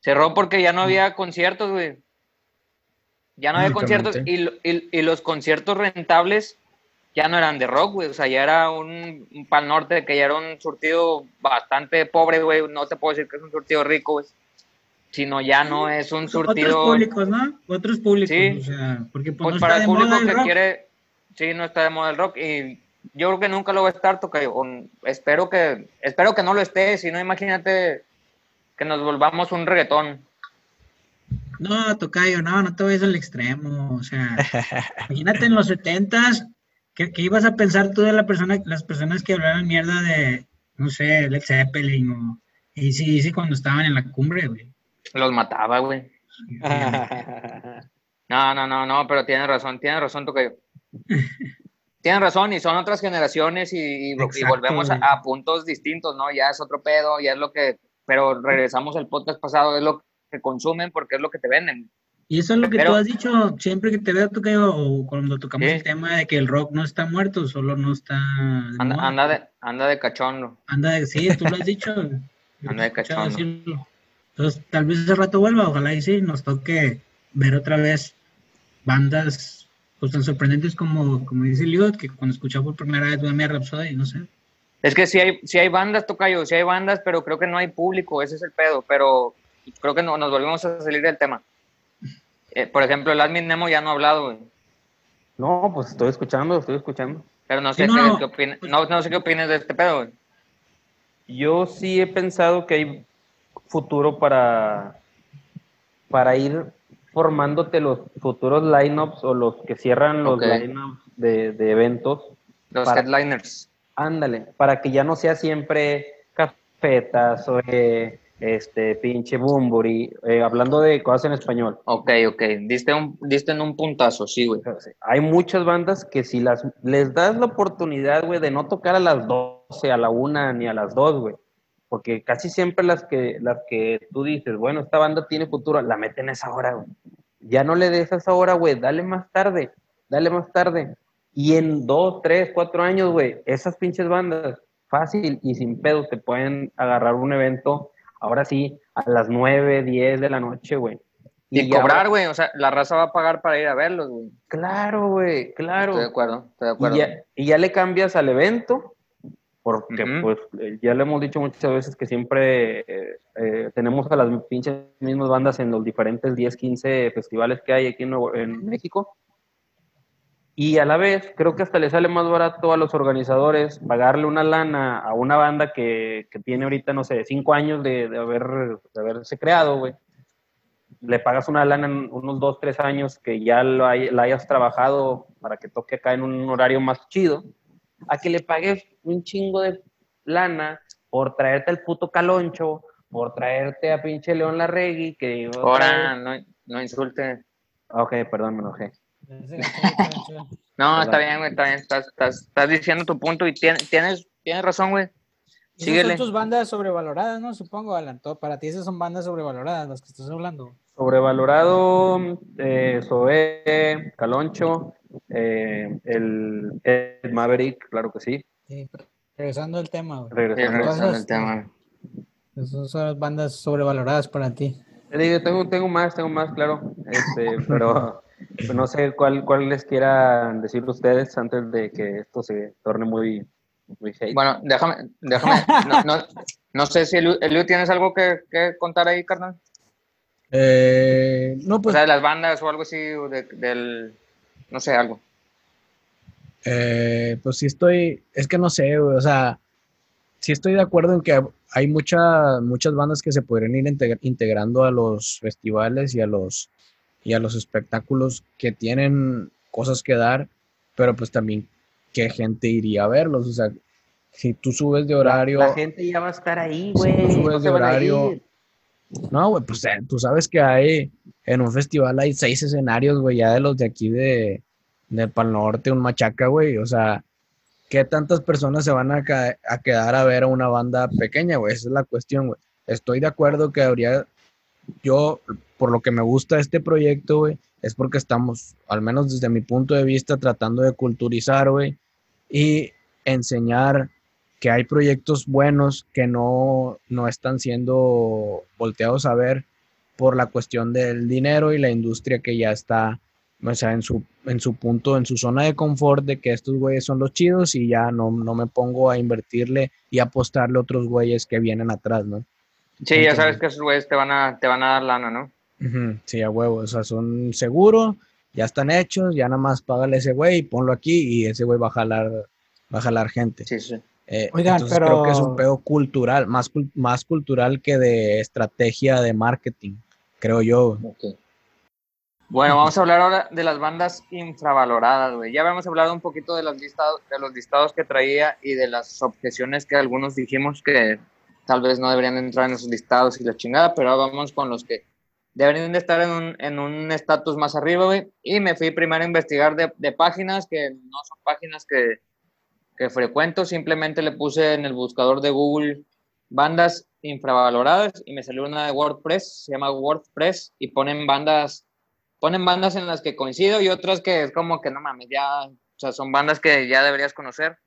cerró porque ya no había conciertos güey ya no había conciertos y, y- y los conciertos rentables ya no eran de rock, güey. O sea, ya era un, un Pal Norte que ya era un surtido bastante pobre, güey. No te puedo decir que es un surtido rico, güey. Sino ya no es un Otros surtido. públicos, ¿no? Otros públicos. Sí. O sea, porque pues, Pues no para está el público el que rock. quiere. Sí, no está de moda el rock. Y yo creo que nunca lo va a estar, Tocayo. O Espero que, espero que no lo esté. Si no, imagínate que nos volvamos un reggaetón. No, Tocayo, no, no te vayas al extremo. O sea, imagínate en los setentas, ¿qué, qué ibas a pensar tú de la persona, las personas que hablaban mierda de, no sé, Led Zeppelin o sí cuando estaban en la cumbre, güey? Los mataba, güey. No, no, no, no, pero tienes razón, tienes razón, Tocayo. tienes razón, y son otras generaciones y, y- y volvemos a, a puntos distintos, ¿no? Ya es otro pedo, ya es lo que, pero regresamos al podcast pasado, es lo que consumen porque es lo que te venden. Y eso es lo que Pero- tú has dicho siempre que te veo, Tocayo, o cuando tocamos Sí. el tema de que el rock no está muerto, solo no está... Anda, anda, de, anda de cachondo. Anda de, sí, tú lo has dicho. Anda de cachondo. decirlo. Entonces, tal vez ese rato vuelva, ojalá y sí, nos toque ver otra vez bandas pues tan sorprendentes como, como dice Liot, que cuando escuchaba por primera vez Bohemian Rhapsody, no sé. Es que sí hay, sí hay bandas, Tocayo, sí hay bandas, pero creo que no hay público, ese es el pedo, pero creo que no, nos volvemos a salir del tema. Eh, por ejemplo, el admin Nemo ya no ha hablado, güey. No, pues estoy escuchando, estoy escuchando. Pero no sé, no, qué, no. qué opina- no, no sé qué opinas de este pedo, güey. Yo sí he pensado que hay futuro para, para ir formándote los futuros lineups o los que cierran los lineups de, de eventos. Los Para- headliners. Ándale, para que ya no sea siempre cafetas o eh, este pinche bumburi, eh, hablando de cosas en español. Ok, ok. Diste, un, diste en un puntazo, sí, güey. Hay muchas bandas que si las les das la oportunidad, güey, de no tocar a las 12, a la 1 ni a las 2, güey. Porque casi siempre las que las que tú dices, bueno, esta banda tiene futuro, la meten a esa hora, güey. Ya no le des a esa hora, güey, dale más tarde, dale más tarde. Y en dos, tres, cuatro años, güey, esas pinches bandas, fácil y sin pedos, te pueden agarrar un evento, ahora sí, a las 9, 10 de la noche, güey. Y, cobrar, güey. O sea, la raza va a pagar para ir a verlos, güey. Claro, güey, claro. Estoy de acuerdo, estoy de acuerdo. Y ya, y ya le cambias al evento, porque pues eh, ya le hemos dicho muchas veces que siempre eh, eh, tenemos a las pinches mismas bandas en los diferentes 10, 15 festivales que hay aquí en, Nuevo- en México. Y a la vez, creo que hasta le sale más barato a los organizadores pagarle una lana a una banda que, que tiene ahorita, no sé, cinco años de, de haber, de haberse creado, güey. Le pagas una lana en unos dos, tres años que ya lo hay- la hayas trabajado para que toque acá en un horario más chido, a que le pagues un chingo de lana por traerte al puto caloncho, por traerte a pinche León Larregui, que... Ahora, no, no insulte. Ok, perdón, me enojé. No, está bien, güey, está bien. Estás, estás, estás diciendo tu punto y tienes, tienes, tienes razón, güey. Esas Síguele. son tus bandas sobrevaloradas, ¿no? Supongo, Alan. Todo- Para ti esas son bandas sobrevaloradas, las que estás hablando. Sobrevalorado, eh, Zoé, Caloncho, eh, el, el Maverick, claro que sí. Sí, regresando al tema, güey. Regresando. regresando al tema. Esas son las bandas sobrevaloradas para ti. Tengo, tengo más, tengo más, claro. Este, pero no sé cuál, cuál les quieran decir ustedes antes de que esto se torne muy, muy hate. Bueno, déjame, déjame. No, no, no sé si Eliu, Eliu, tienes algo que, que contar ahí, carnal. Eh, no, O pues sea, de las bandas o algo así, o de- del. No sé, algo. Eh, pues sí estoy, es que no sé, güey, o sea, sí estoy de acuerdo en que hay mucha- muchas bandas que se podrían ir integ- integrando a los festivales y a los, y a los espectáculos que tienen cosas que dar, pero pues también qué gente iría a verlos, o sea, si tú subes de horario, La gente ya va a estar ahí, Si güey. tú subes no de horario, no, güey, pues eh, tú sabes que hay, en un festival hay seis escenarios, güey, ya de los de aquí de, del Pal Norte, un machaca, güey, o sea, ¿qué tantas personas se van a, a quedar a ver a una banda pequeña, güey? Esa es la cuestión, güey. Estoy de acuerdo que habría, yo, por lo que me gusta este proyecto, güey, es porque estamos, al menos desde mi punto de vista, tratando de culturizar, güey, y enseñar que hay proyectos buenos que no, no están siendo volteados a ver por la cuestión del dinero y la industria que ya está, o sea, en su, en su punto, en su zona de confort de que estos güeyes son los chidos y ya no, no me pongo a invertirle y apostarle a otros güeyes que vienen atrás, ¿no? Sí, ya sabes que esos güeyes te van a, te van a dar lana, ¿no? Sí, a huevo, o sea, son seguros, ya están hechos, ya nada más págale a ese güey y ponlo aquí y ese güey va a jalar, va a jalar gente. Sí, sí. Eh, Oigan, entonces creo que es un pero- pedo cultural, más, más cultural que de estrategia de marketing, creo yo. Ok. Bueno, vamos a hablar ahora de las bandas infravaloradas, güey. Ya habíamos hablado un poquito de, las listados, de los listados que traía y de las objeciones que algunos dijimos que tal vez no deberían entrar en esos listados y la chingada, pero ahora vamos con los que deberían de estar en un en un estatus más arriba, güey. Y me fui primero a investigar de, de páginas que no son páginas que, que frecuento, simplemente le puse en el buscador de Google bandas infravaloradas y me salió una de WordPress, se llama WordPress y ponen bandas ponen bandas en las que coincido y otras que es como que no mames, ya, o sea, son bandas que ya deberías conocer.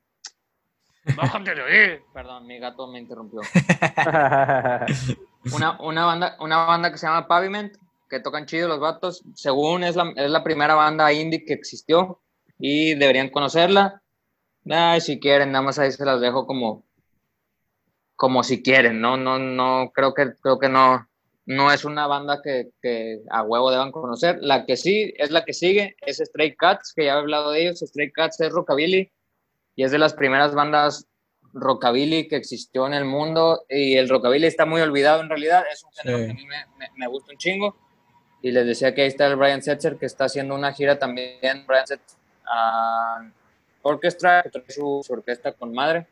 Bájate de ahí. Perdón, mi gato me interrumpió. Una, una, banda, una banda que se llama Pavement, que tocan chido los vatos. Según es la, es la primera banda indie que existió y deberían conocerla. Ay, si quieren, nada más ahí se las dejo como, como si quieren, ¿no? No, no, creo que, creo que no, no es una banda que, que, a huevo deban conocer. La que sí es la que sigue, es Stray Cats, que ya he hablado de ellos. Stray Cats es rockabilly y es de las primeras bandas rockabilly que existió en el mundo. Y el rockabilly está muy olvidado en realidad. Es un género Sí. que a mí me, me- me gusta un chingo. Y les decía que ahí está el Brian Setzer, que está haciendo una gira también. Brian Setzer ah, Orchestra, que trae su, su orquesta con madre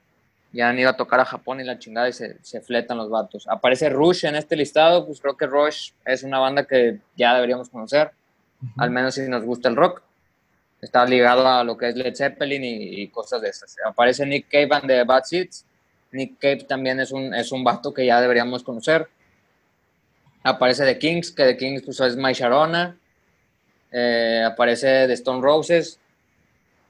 ya han ido a tocar a Japón y la chingada y se, se fletan los vatos. Aparece Rush en este listado, pues creo que Rush es una banda que ya deberíamos conocer, al menos si nos gusta el rock. Está ligado a lo que es Led Zeppelin y, cosas de esas. Aparece Nick Cave and the Bad Seeds. Nick Cave también es un, es un vato que ya deberíamos conocer. Aparece The Kings, que The Kings pues, es My Sharona. Eh, aparece The Stone Roses.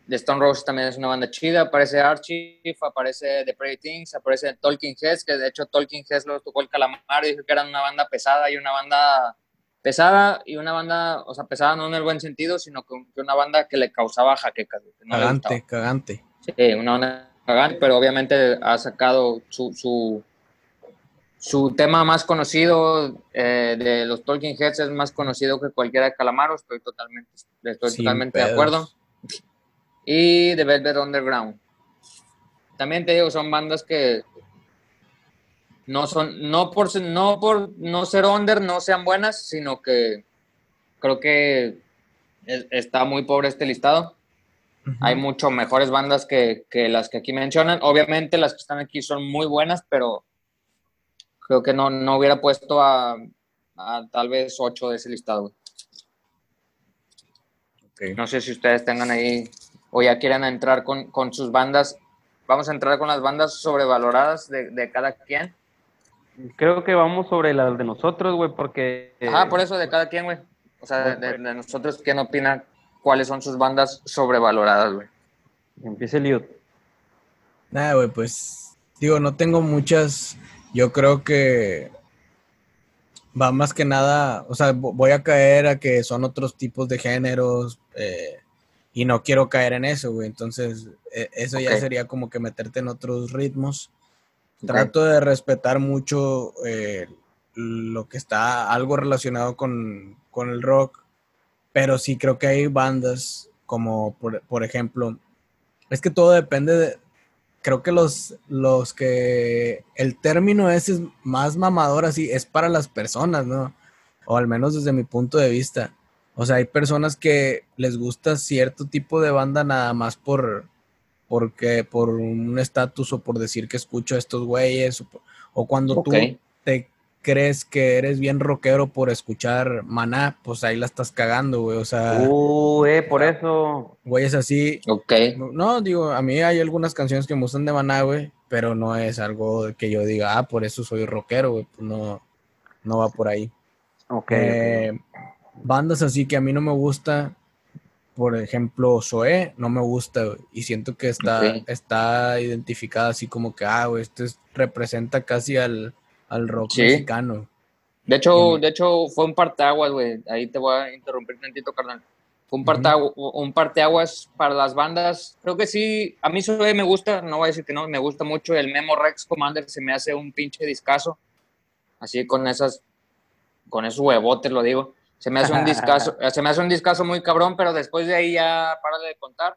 The Stone Roses también es una banda chida. Aparece Archive, aparece The Pretty Things, aparece Talking Heads, que de hecho Talking Heads lo tocó el Calamar dijo que eran una banda pesada y una banda pesada y una banda, o sea, pesada no en el buen sentido, sino que, una banda que le causaba jaquecas. no Cagante, cagante. Sí, una banda cagante, pero obviamente ha sacado su, su, su tema más conocido eh, de los Talking Heads es más conocido que cualquiera de Calamaro, estoy totalmente, estoy Sin totalmente de acuerdo. Y The Velvet Underground. También te digo, son bandas que no son, no por, no por no ser under, no sean buenas, sino que creo que es- está muy pobre este listado. Hay mucho mejores bandas que, que las que aquí mencionan. Obviamente las que están aquí son muy buenas, pero creo que no, no hubiera puesto a, a tal vez ocho de ese listado. güey. Ok. No sé si ustedes tengan ahí o ya quieran entrar con, con sus bandas. Vamos a entrar con las bandas sobrevaloradas de, de cada quien. Creo que vamos sobre las de nosotros, güey, porque... Ajá, por eso de cada quien, güey. O sea, de, nosotros, ¿quién opina cuáles son sus bandas sobrevaloradas, güey? Empieza el Liud. Nada, güey, pues digo, no tengo muchas. Yo creo que va más que nada, o sea, vo- voy a caer a que son otros tipos de géneros eh, y no quiero caer en eso, güey. Entonces, eh, eso ya sería como que meterte en otros ritmos. Trato de respetar mucho eh, lo que está algo relacionado con, con el rock, pero sí creo que hay bandas como, por, por ejemplo, es que todo depende de, creo que los, los que, el término ese es más mamador así, es para las personas, ¿no? O al menos desde mi punto de vista. O sea, hay personas que les gusta cierto tipo de banda nada más por, porque por un estatus o por decir que escucho a estos güeyes, o, cuando Ok. tú te crees que eres bien rockero por escuchar Maná, pues ahí la estás cagando, güey. O sea, Uh, eh, por eso. güeyes así. Ok. No, digo, a mí hay algunas canciones que me gustan de Maná, güey, pero no es algo que yo diga, ah, por eso soy rockero, güey. Pues no, no va por ahí. Ok. Eh, bandas así que a mí no me gusta, por ejemplo, Zoé, no me gusta, güey, y siento que está, Ok. está identificada así como que, ah, güey, esto es- representa casi al, al rock Sí. mexicano. De hecho, Mm. de hecho, fue un parteaguas, güey. Ahí te voy a interrumpir tantito, carnal. Fue un, Ujú. parteagu- un parteaguas para las bandas. Creo que sí, a mí Zoe me gusta, no voy a decir que no, me gusta mucho. El Memo Rex Commander se me hace un pinche discazo. Así con esas, con esos huevotes lo digo. Se me hace un discazo, se me hace un discazo muy cabrón, pero después de ahí ya párale de contar.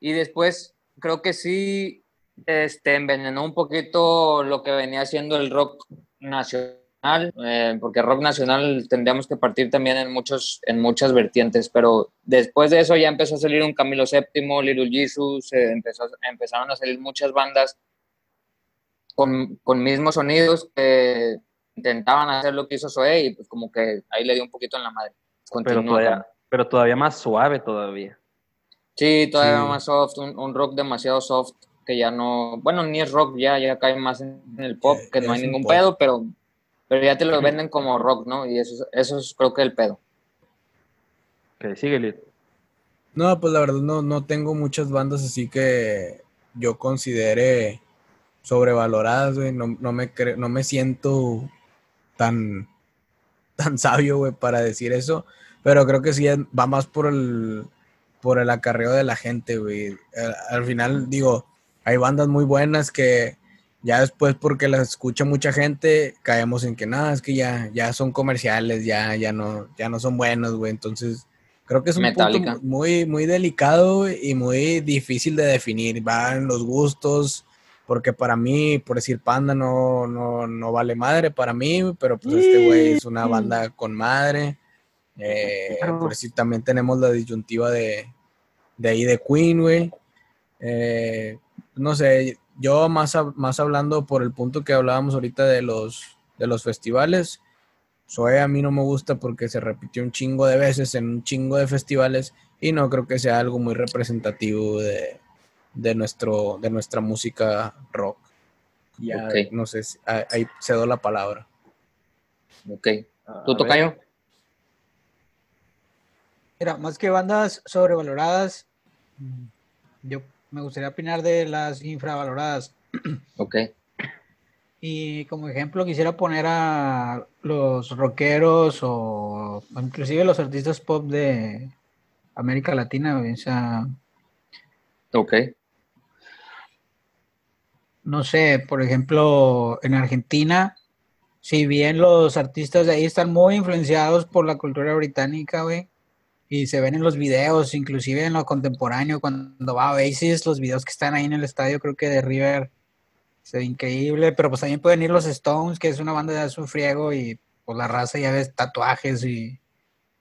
Y después creo que sí este, envenenó un poquito lo que venía siendo el rock nacional, eh, porque rock nacional tendríamos que partir también en, muchos, en muchas vertientes, pero después de eso ya empezó a salir un Camilo VII, Little Jesus, eh, empezó, empezaron a salir muchas bandas con, con mismos sonidos que intentaban hacer lo que hizo Zoé y pues como que ahí le dio un poquito en la madre. pero, todavía, pero todavía más suave todavía. Sí, todavía Sí. más soft, un, un rock demasiado soft que ya no, bueno, ni es rock ya, ya cae más en, en el pop, que no hay ningún pop. pedo, pero, pero ya te lo venden como rock, ¿no? Y eso, es- eso es creo que el pedo. Ok, sigue, Liud. No, pues la verdad no, no tengo muchas bandas así que yo considere sobrevaloradas, güey. No, no me cre- no me siento tan, tan sabio, güey, para decir eso, pero creo que sí va más por el, por el acarreo de la gente, güey. Al, al final, digo, hay bandas muy buenas que ya después porque las escucha mucha gente, caemos en que nada, es que ya, ya son comerciales, ya, ya no, ya no son buenos, güey. Entonces, creo que es un Metallica. punto muy, muy delicado y muy difícil de definir. Van los gustos, porque para mí, por decir Panda, no, no, no vale madre para mí, pero pues este güey es una banda con madre. Eh, Claro. por decir, también tenemos la disyuntiva de, de ahí de Queen, güey. Eh, no sé, yo más, más hablando por el punto que hablábamos ahorita de los, de los festivales, Zoe a mí no me gusta porque se repitió un chingo de veces en un chingo de festivales y no creo que sea algo muy representativo de, de, nuestro, de nuestra música rock. Ya, no sé, si- ahí- cedo la palabra. Ok. ¿Tú. Tocayo? Mira, más que bandas sobrevaloradas, yo me gustaría opinar de las infravaloradas. Ok. Y como ejemplo quisiera poner a los rockeros o inclusive los artistas pop de América Latina, o sea, Ok. No sé, por ejemplo, en Argentina, si bien los artistas de ahí están muy influenciados por la cultura británica, güey, y se ven en los videos, inclusive en lo contemporáneo, cuando va a Oasis, los videos que están ahí en el estadio, creo que de River, se ve increíble, pero pues también pueden ir los Stones, que es una banda de azul friego, y pues la raza ya ves tatuajes y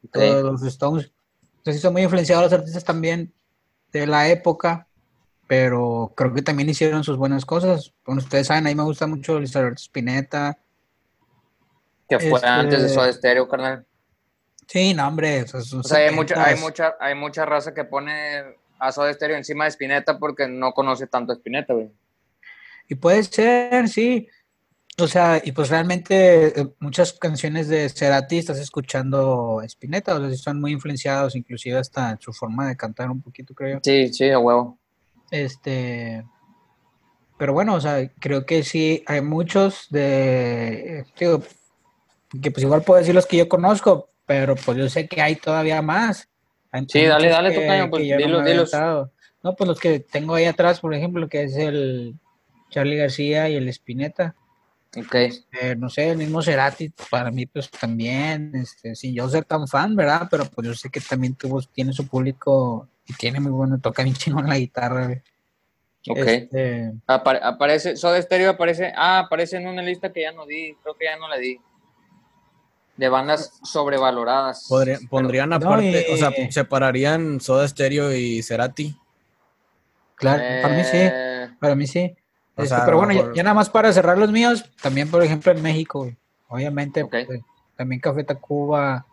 Ok. todos los Stones. Entonces son muy influenciados los artistas también de la época, pero creo que también hicieron sus buenas cosas. Como ustedes saben, a mí me gusta mucho Luis Alberto Spinetta. Que fue Este- antes de Soda Stereo, carnal. Sí, no, hombre. O sea, hay mucha, hay 70s. mucha, hay mucha raza que pone a Soda Stereo encima de Spinetta porque no conoce tanto a Spinetta, güey. Y puede ser, sí. O sea, y pues realmente eh, muchas canciones de Cerati estás escuchando Spinetta, o sea, están muy influenciados, inclusive hasta en su forma de cantar un poquito, creo yo. Sí, sí, a huevo. Este, pero bueno, o sea, creo que sí hay muchos de, eh, digo, que pues igual puedo decir los que yo conozco, pero pues yo sé que hay todavía más. Hay Sí, dale, dale, que- pues, yo no dilos. No, pues los que tengo ahí atrás, por ejemplo, que es el Charlie García y el Spinetta. Ok. Eh, no sé, el mismo Cerati, para mí, pues también, este, sin yo ser tan fan, ¿verdad? Pero pues yo sé que también tuvo, tiene su público y tiene muy bueno, toca bien chingón la guitarra, güey. Ok. Este, Apare- aparece, Soda Stereo aparece, ah, aparece en una lista que ya no di, creo que ya no la di. De bandas sobrevaloradas. Podría- pondrían No, aparte, o sea, separarían Soda Stereo y Cerati. claro, para mí sí, Eh, para mí sí. Este, sea, pero bueno, ya, mejor- ya nada más para cerrar los míos, también por ejemplo en México, obviamente, pues, también Café Tacuba,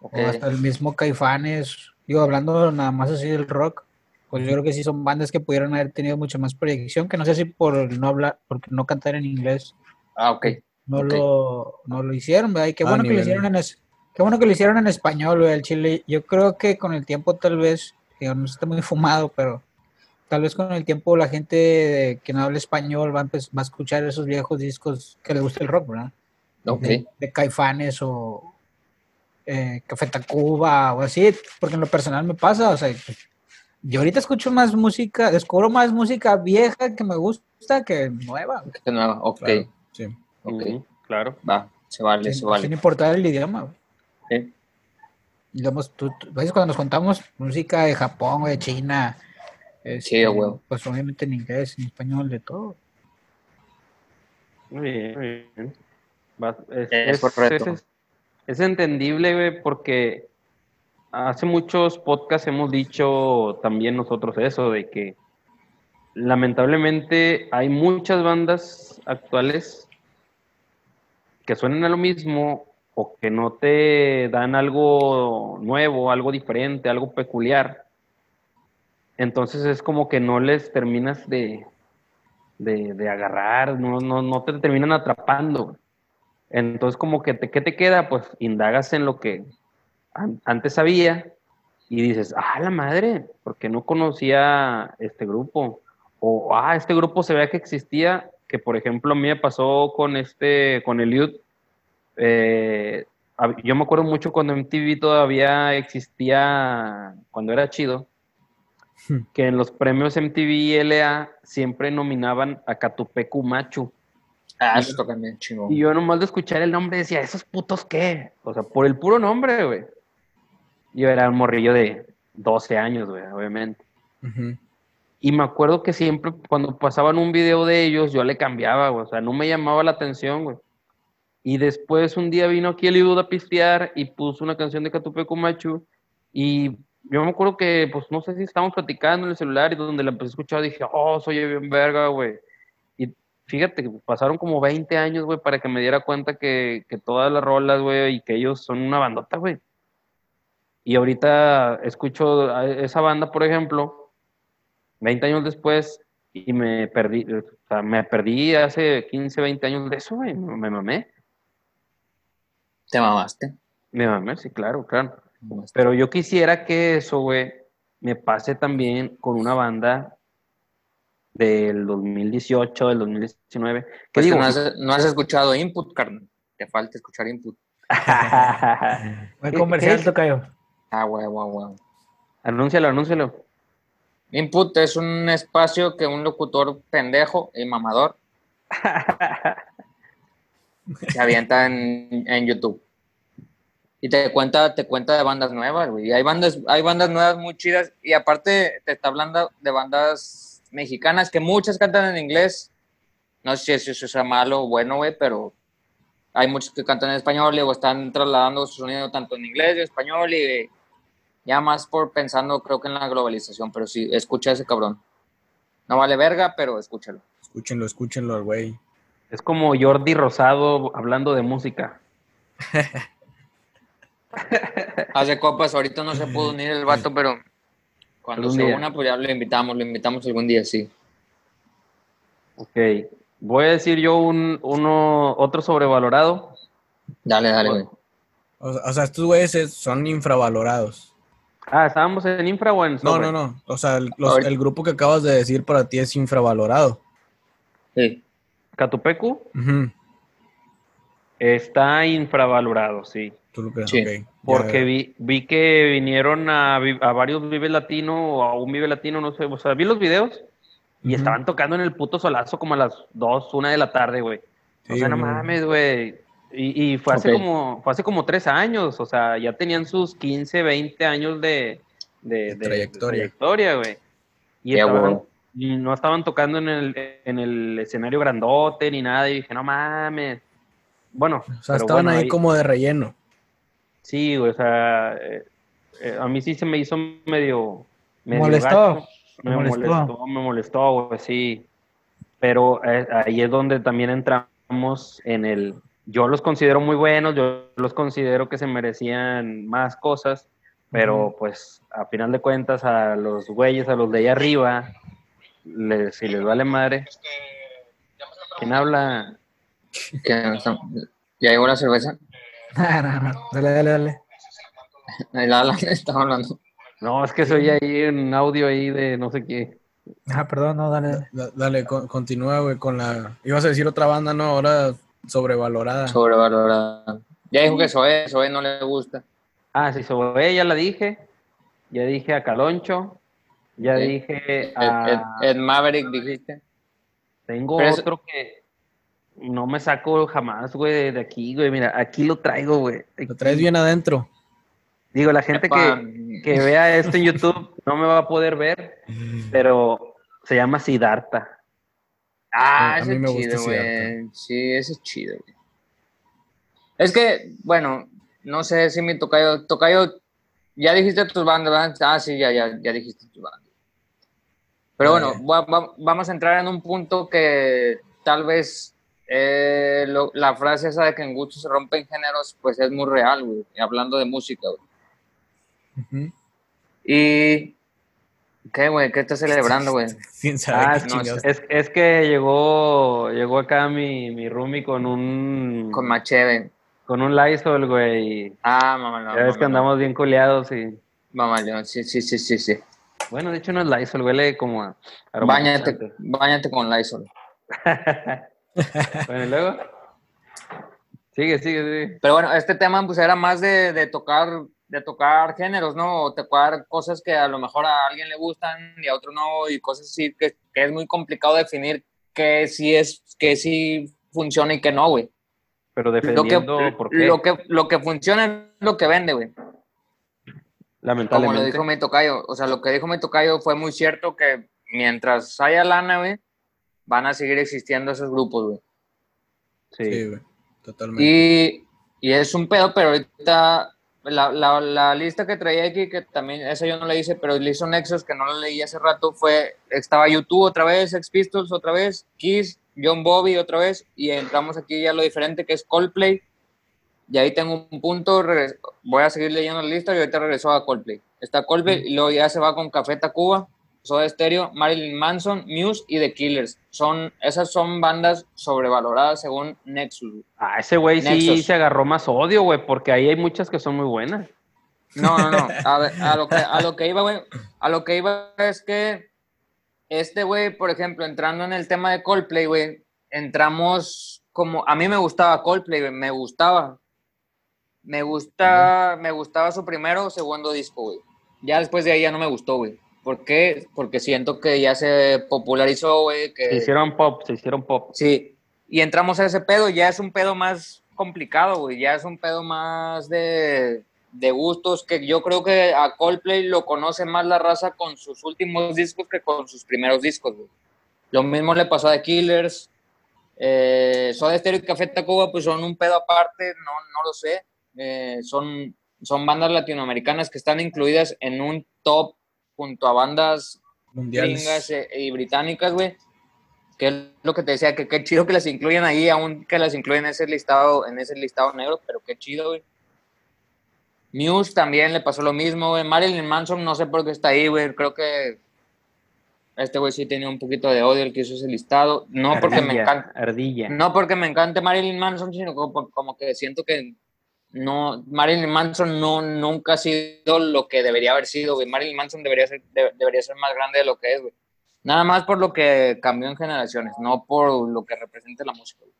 o hasta el mismo Caifanes, digo, hablando nada más así del rock, pues yo creo que sí son bandas que pudieron haber tenido mucha más proyección, que no sé si por no hablar, porque no cantar en inglés, Ah, ok. no Ok. lo, no lo hicieron, ¿verdad? Y qué A bueno que lo hicieron en es, qué bueno que lo hicieron en español, el Chile. Yo creo que con el tiempo tal vez, digo, no está muy fumado, pero tal vez con el tiempo la gente que no habla español va a, va a escuchar esos viejos discos que le gusta el rock, ¿verdad? De Caifanes o eh, Café Tacuba o así, porque en lo personal me pasa, o sea, yo ahorita escucho más música, descubro más música vieja que me gusta que nueva, Qué nueva. Ok. Claro, sí. Ok. Ujú, claro. Va, se vale, se vale. sin importar el idioma. güey. Sí. digamos, tú, tú- ¿ves? cuando nos contamos música de Japón o de China, Sí, huevo. pues obviamente en inglés, en español, de todo. Muy bien, muy bien. Va- es, Es correcto. es- es entendible, güey, porque hace muchos podcasts hemos dicho también nosotros eso, de que lamentablemente hay muchas bandas actuales que suenan a lo mismo o que no te dan algo nuevo, algo diferente, algo peculiar. Entonces es como que no les terminas de, de, de agarrar, no, no, no te terminan atrapando. Entonces, como que te, ¿qué te queda? Pues indagas en lo que an- antes sabía y dices, ah, la madre, porque no conocía este grupo. O, ah, este grupo se vea que existía, que por ejemplo a mí me pasó con este, con Eliud. Eh, yo me acuerdo mucho cuando MTV todavía existía, cuando era chido, que en los premios MTV LA siempre nominaban a Catupecu Machu. Ah, eso toca bien chingón. Y yo nomás de escuchar el nombre decía, ¿esos putos qué? O sea, por el puro nombre, güey. Yo era un morrillo de 12 años, güey, obviamente. Ujú. Y me acuerdo que siempre cuando pasaban un video de ellos, yo le cambiaba, güey. O sea, no me llamaba la atención, güey. Y después un día vino aquí el Ibuda a pistear y puso una canción de Catupecu Machu. Y yo me acuerdo que, pues, no sé si estábamos platicando en el celular y donde la empecé a escuchar dije, oh, soy bien verga, güey. Fíjate que pasaron como 20 años, güey, para que me diera cuenta que, que todas las rolas, güey, y que ellos son una bandota, güey. Y ahorita escucho a esa banda, por ejemplo, 20 años después, y me perdí, o sea, me perdí hace 15, 20 años de eso, güey, me mamé. Te mamaste. Me mamé, sí, claro, claro. Pero yo quisiera que eso, güey, me pase también con una banda del 2018, del 2019. ¿Qué Pues digo? no, has, no has escuchado input, carnal. Te falta escuchar input. Buen ¿Qué- comercial? Tocayo. Ah, huevo, huevo. anúncialo, anúncialo. Input es un espacio que un locutor pendejo y mamador se avienta en, en YouTube. Y te cuenta, te cuenta de bandas nuevas, güey. Y hay bandas, hay bandas nuevas muy chidas. Y aparte te está hablando de bandas mexicanas que muchas cantan en inglés. No sé si eso sea malo o bueno, güey, pero hay muchos que cantan en español y o están trasladando su sonido tanto en inglés y en español y ya más por pensando creo que en la globalización, pero sí, escucha a ese cabrón. No vale verga, pero escúchalo. Escúchenlo, escúchenlo al güey. Es como Jordi Rosado hablando de música. Hace copas, ahorita no se pudo unir el vato, pero cuando Algún se día. una, pues ya lo invitamos, lo invitamos algún día, sí. Ok. Voy a decir yo un, uno, otro sobrevalorado. Dale, dale, güey. O, o sea, estos güeyes es- son infravalorados. Ah, ¿estábamos en infra o en No, sobre? no, no. O sea, el, los- Ahorita- el grupo que acabas de decir para ti es infravalorado. Sí. Catupecu está infravalorado, sí. ¿Tú lo crees? Sí. Ok, ya. Porque vi, vi que vinieron a, a varios Vive Latino o a un Vive Latino, no sé. O sea, vi los videos y estaban tocando en el puto solazo como a las 2, 1 de la tarde, güey. o sea, no mames, güey. Y, y fue, hace como, fue hace como tres años, o sea, ya tenían sus 15, 20 años de, de, De de- de trayectoria. güey. Y estaban- no estaban tocando en el, en el escenario grandote ni nada, y dije, no mames. Bueno, O sea, estaban bueno, ahí como de relleno. Sí, o sea, eh, eh, a mí sí se me hizo medio... medio ¿Molestó? gacho. ¿Te Me molestó? molestó, me molestó, güey, sí. Pero eh, ahí es donde también entramos en el... Yo los considero muy buenos, yo los considero que se merecían más cosas, pero pues a final de cuentas a los güeyes, a los de allá arriba, les, si les vale madre. ¿Quién habla? ¿Ya llegó la cerveza? No, no, no. Dale, dale, dale. Ahí la, la estaba hablando. No, es que soy ahí en audio ahí de no sé qué. Ah, perdón, no, dale. dale. Da- Dale, con- continúa, güey, con la... Ibas a decir otra banda, ¿no? Ahora sobrevalorada. Sobrevalorada. Ya dijo que Zoé, Zoé no le gusta. Ah, sí, sobre ya la dije. Ya dije a Caloncho. Ya Sí. dije Ed, a... Ed- Ed Maverick dijiste. Tengo Pero otro que no me saco jamás, güey, de, aquí, güey. Mira, aquí lo traigo, güey. Lo traes bien adentro. Digo, la gente que, que vea esto en YouTube no me va a poder ver, pero se llama Siddhartha. Ah, A ese es gusta chido, güey. Sí, ese es chido, güey. Es que, bueno, no sé si mi tocayo, tocayo, ya dijiste tus bandas, ¿verdad? Ah, sí, ya, ya, ya dijiste tus bandas. Pero Ah, bueno, va- vamos a entrar en un punto que tal vez eh, lo- la frase esa de que en gustos se rompen géneros, pues es muy real, güey, hablando de música, güey. Y, ¿qué, güey? ¿Qué estás celebrando, güey? Sin saber Ah, qué no, chingados. Es, es que llegó, llegó acá mi, mi roomie con un Con Macheve. con un Lysol, güey. y Ah, mamá, Ya ves que andamos bien culeados y. Mamá, sí, sí, sí, sí, sí. Bueno, de hecho no es Lysol, huele como a aromatizante. báñate con Lysol. bueno, y luego. Sigue, sigue, sigue. Pero bueno, este tema pues era más de, de tocar de tocar géneros, ¿no? O tocar cosas que a lo mejor a alguien le gustan y a otro no, y cosas así que, que es muy complicado definir qué sí es, qué sí funciona y qué no, güey. Pero Lo que, defendiendo, ¿por qué? lo, que, lo que funciona es lo que vende, güey. Como Lamentablemente. lo dijo mi tocayo. O sea, lo que dijo mi tocayo fue muy cierto que mientras haya lana, güey, van a seguir existiendo esos grupos, güey. Sí. Sí, güey. Totalmente. Y, y es un pedo, pero ahorita la, la, la lista que traía aquí, que también, esa yo no la hice, pero le hizo Nexus, que no la leí hace rato, fue, estaba YouTube otra vez, Sex Pistols otra vez, Kiss, John Bobby otra vez, y entramos aquí ya lo diferente que es Coldplay, y ahí tengo un punto, voy a seguir leyendo la lista y ahorita regreso a Coldplay. Está Coldplay y luego ya se va con Café Tacuba, Soda Stereo, Marilyn Manson, Muse y The Killers. Son, esas son bandas sobrevaloradas según Nexus. Ah, ese güey sí se agarró más odio, güey, porque ahí hay muchas que son muy buenas. No, no, no. A, ver, a lo que, a lo que iba, güey. A lo que iba es que este güey, por ejemplo, entrando en el tema de Coldplay, güey, entramos como. A mí me gustaba Coldplay, güey, me gustaba. Me gusta, me gustaba su primero o segundo disco, güey. Ya después de ahí ya no me gustó, güey. ¿Por qué? Porque siento que ya se popularizó, güey. Que... Se hicieron pop, se hicieron pop. Sí, y entramos a ese pedo, ya es un pedo más complicado, güey, ya es un pedo más de, de gustos, que yo creo que a Coldplay lo conoce más la raza con sus últimos discos que con sus primeros discos, güey. Lo mismo le pasó a The Killers, eh, Soda Stereo y Café Tacuba, pues son un pedo aparte, no, no lo sé, Eh, son, son bandas latinoamericanas que están incluidas en un top junto a bandas Mundiales. eh, y británicas, güey. Que es lo que te decía, que qué chido que las incluyan ahí, aún que las incluyen en ese listado, en ese listado negro, pero qué chido, güey. Muse también le pasó lo mismo, güey. Marilyn Manson, no sé por qué está ahí, güey. Creo que este güey sí tenía un poquito de odio el que hizo ese listado. No porque me encanta. Ardilla. No porque me encante Marilyn Manson, sino como, como que siento que no, Marilyn Manson no, nunca ha sido lo que debería haber sido, güey. Marilyn Manson debería ser, de- debería ser más grande de lo que es, güey. Nada más por lo que cambió en generaciones, no por lo que representa la música. güey.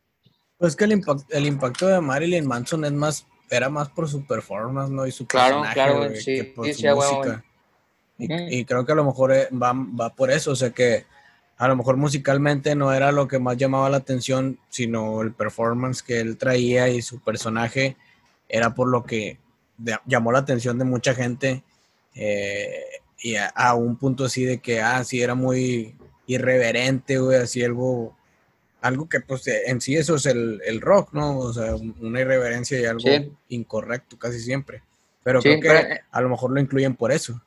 Pues que el impacto, el impacto de Marilyn Manson es más, era más por su performance, ¿no? Y su Claro, personaje, claro, güey, sí, que por sí, su sí, música. Y, Ujú. y creo que a lo mejor eh, va, va por eso, o sea que a lo mejor musicalmente no era lo que más llamaba la atención, sino el performance que él traía y su personaje era por lo que de- llamó la atención de mucha gente eh, y a, a un punto así de que, ah, sí, era muy irreverente, güey, así algo, algo que pues en sí eso es el, el rock, ¿no? O sea, un- una irreverencia y algo Sí. incorrecto casi siempre. Pero Sí, creo que pero, eh, a lo mejor lo incluyen por eso.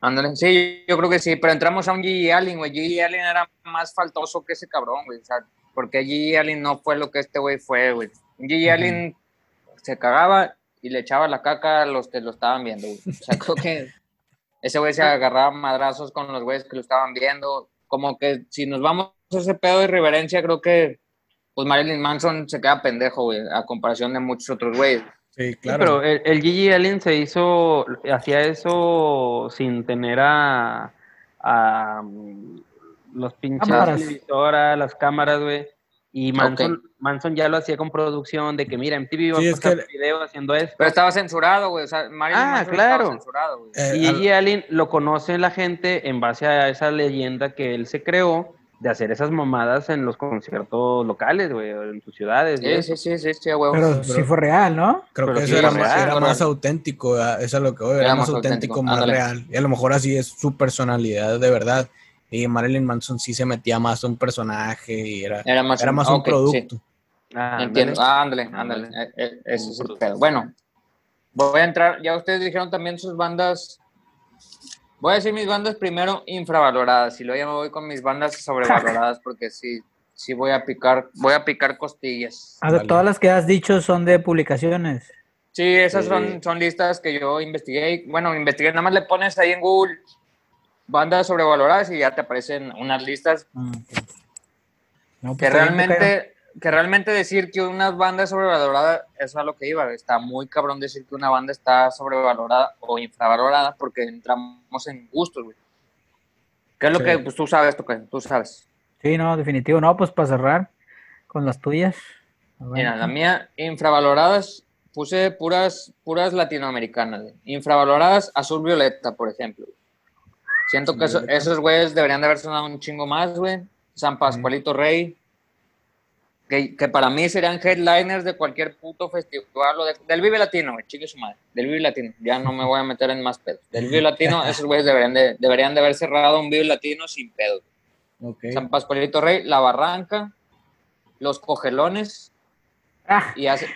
Ándale, sí, yo creo que sí, pero entramos a un Gigi Allen, güey. Gigi Allen era más faltoso que ese cabrón, güey. O sea, porque Gigi Allen no fue lo que este güey fue, güey. Gigi Ujú. Allen se cagaba y le echaba la caca a los que lo estaban viendo, güey. O sea, creo que ese güey se agarraba madrazos con los güeyes que lo estaban viendo. Como que si nos vamos a ese pedo de reverencia, creo que pues Marilyn Manson se queda pendejo, güey, a comparación de muchos otros güeyes. Sí, Sí, claro. pero el, el Gigi Allen se hizo, hacía eso sin tener a, a, mm, los pinches televisoras, las cámaras, güey. Y Manson, Manson ya lo hacía con producción de que, mira, MTV va Sí, a es que- video haciendo esto. Pero estaba censurado, güey. O sea, Marilyn Ah, Manson claro. estaba censurado, güey. Eh, Y al- Gigi Allen lo conoce la gente en base a esa leyenda que él se creó de hacer esas mamadas en los conciertos locales, güey, o en sus ciudades. Sí, sí, sí, sí, sí, huevo. Pero pero- sí fue real, ¿no? Creo Pero que sí eso era, más, real, era ¿no? más auténtico, ¿verdad? eso es lo que voy, era, Era más más auténtico, auténtico, más ándale. real. Y a lo mejor así es su personalidad de verdad. Y Marilyn Manson sí se metía más a un personaje y era, Era más, era más ah, un sí. producto. Ah, Entiendo. ándale. Ah, ándale, es el pedo. Bueno, voy a entrar. Ya ustedes dijeron también sus bandas. Voy a decir mis bandas primero infravaloradas y luego ya me voy con mis bandas sobrevaloradas porque sí, sí voy a picar, voy a picar costillas. O sea, Vale. todas las que has dicho son de publicaciones. Sí, esas Sí. son, son listas que yo investigué. Bueno, investigué, nada más le pones ahí en Google bandas sobrevaloradas y ya te aparecen unas listas Ah. No, pues que realmente, que realmente decir que una banda es sobrevalorada, eso es a lo que iba. Está muy cabrón decir que una banda está sobrevalorada o infravalorada porque entramos en gustos, güey. ¿Qué es lo Sí. que pues, tú sabes, Tocayo? Tú sabes. Sí, no, definitivo. No, pues para cerrar con las tuyas. Mira, la mía, infravaloradas, puse puras, puras latinoamericanas. güey. Infravaloradas, azul violeta, por ejemplo. Siento que eso- esos güeyes deberían de haber sonado un chingo más, güey. San Pascualito Rey. Que, que para mí serían headliners de cualquier puto festival o de- del Vive Latino, güey, chique su madre. Del Vive Latino. Ya no me voy a meter en más pedos. Del Vive Latino, esos güeyes deberían de, deberían de haber cerrado un Vive Latino sin pedos. Ok. San Pascualito Rey, La Barranca, Los Cogelones Ah, y, hace,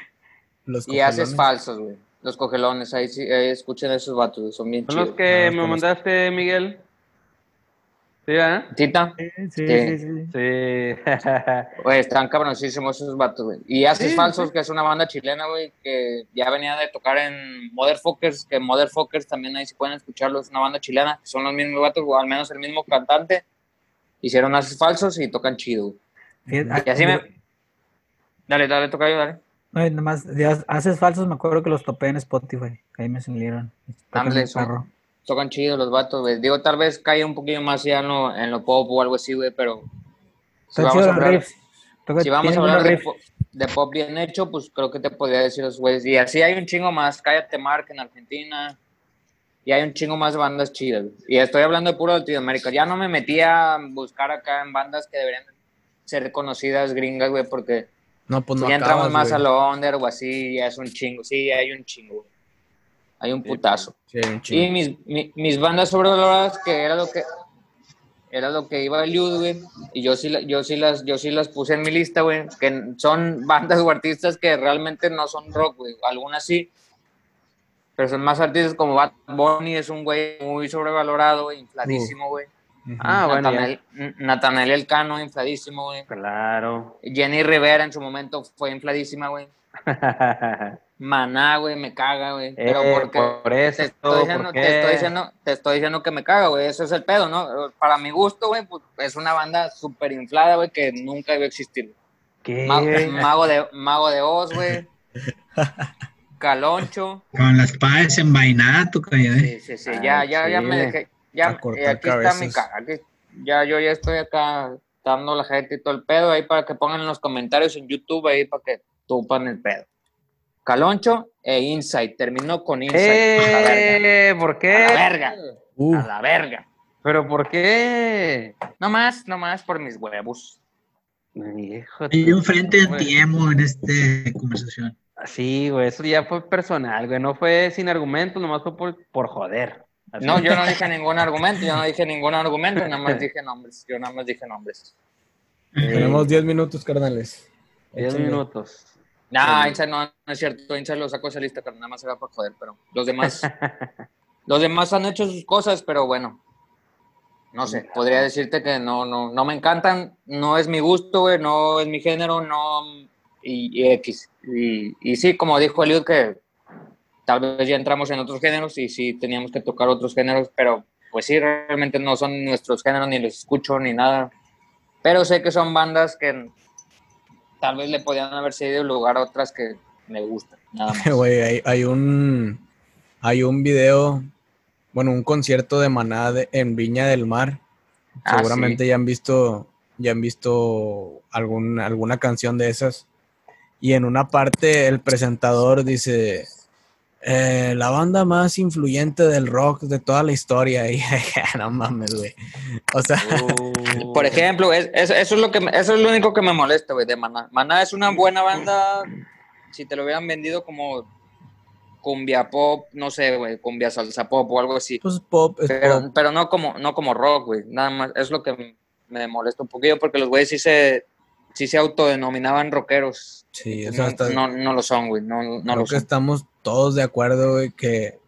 Los y haces falsos, güey. Los Cogelones, ahí sí, ahí escuchen esos vatos, son bien son los chidos. que No, me los mandaste, Miguel. ¿Sí, ah? Tita, Sí, Sí. sí, sí. Sí. güey, están cabroncísimos esos vatos, güey. Y Haces Sí, Falsos, que es una banda chilena, güey, que ya venía de tocar en Motherfuckers, que Motherfuckers también ahí si pueden escucharlo, es una banda chilena, son los mismos vatos, o al menos el mismo cantante. Hicieron Haces Falsos y tocan chido, güey. Y así me... Dale, dale, toca yo, dale. Ay, nomás, ya haces falsos, me acuerdo que los topé en Spotify. Ahí me salieron. Tocan Ándale, el son- carro. tocan chido los vatos, güey. Digo, tal vez cae un poquillo más ya en lo, en lo pop o algo así, güey, pero si vamos, chidos a hablar. Toca- si vamos a hablar de, pop, de pop bien hecho, pues creo que te podría decir los güeyes. Y así hay un chingo más. Cállate, Mark, en Argentina. Y hay un chingo más de bandas chidas. Y estoy hablando de puro Latinoamérica. Ya no me metí a buscar acá en bandas que deberían ser conocidas gringas, güey, porque No, pues si no ya entramos más güey. a lo under o así, ya es un chingo. Sí, hay un chingo. güey. Hay un putazo. Sí, hay un chingo. Y mis, mi- mis bandas sobrevaloradas, que era lo que era lo que iba el Liud, güey, y yo sí, yo, sí las, yo sí las puse en mi lista, güey, que son bandas o artistas que realmente no son rock, güey, algunas sí, pero son más artistas como Bad Bunny, es un güey muy sobrevalorado, güey, infladísimo, Ah, bueno, ya. Natanael, Natanael Elcano, infladísimo, güey. Claro. Jenny Rivera en su momento fue infladísima, güey. Maná, güey, me caga, güey. Pero Eh, porque por eso, te estoy, diciendo, ¿por te, estoy diciendo, te estoy diciendo que me caga, güey. Eso es el pedo, ¿no? Para mi gusto, güey, pues es una banda súper inflada, güey, que nunca iba a existir. ¿Qué? Mago, Mago de, Mago de Oz, güey. Caloncho. Con la espada desenvainada, tu calle, ¿eh? Sí, sí, sí. Ah, Ya, ya, ya me dejé. Ya, eh, aquí está mi aquí- ya, yo ya estoy acá dando la gente y todo el pedo ahí para que pongan en los comentarios en YouTube ahí para que tupan el pedo. Caloncho e Insight. Terminó con Insight. a la verga. ¡Eh! ¿Por A la qué? verga. Uh, A la verga. ¿Pero por qué? No más, no más por mis huevos. Hijo Hay un frente anti-emo en esta conversación. Sí, güey, eso ya fue personal, güey. No fue sin argumentos, nomás fue por, por joder. Así. No, yo no dije ningún argumento, yo no dije ningún argumento, nada más dije nombres. Yo nada más dije nombres. tenemos 10 minutos, carnales. Diez Échenle. minutos. No, Insight no, no es cierto. Insight lo sacó esa lista, pero nada más era por joder. Pero los demás, los demás han hecho sus cosas, pero bueno. No sé, podría decirte que no, no, no me encantan, no es mi gusto, güey, no es mi género, no. Y, y X. Y, y sí, como dijo Eliud, que tal vez ya entramos en otros géneros y sí teníamos que tocar otros géneros, pero pues sí, realmente no son nuestros géneros, ni los escucho, ni nada. Pero sé que son bandas que tal vez le podían haber cedido lugar a otras que me gustan, nada más. Güey, hay, hay un hay un video, bueno, un concierto de Maná de- en Viña del Mar. Ah, Seguramente ya han visto ya han visto algún, alguna canción de esas. Y en una parte el presentador dice eh, la banda más influyente del rock de toda la historia. Y no mames, güey. O sea, Uh, Por ejemplo, es, es- eso, es lo que, eso es lo único que me molesta, güey, de Maná. Maná es una buena banda si te lo hubieran vendido como cumbia pop, no sé, güey, cumbia salsa pop o algo así. pues pop, es Pero, pop. pero no como, no como rock, güey. Nada más, es lo que me molesta un poquillo porque los güeyes sí se, sí se autodenominaban rockeros. Sí, o no, sea, hasta- no, no lo son, güey. No, no Creo lo que son. estamos todos de acuerdo, güey, que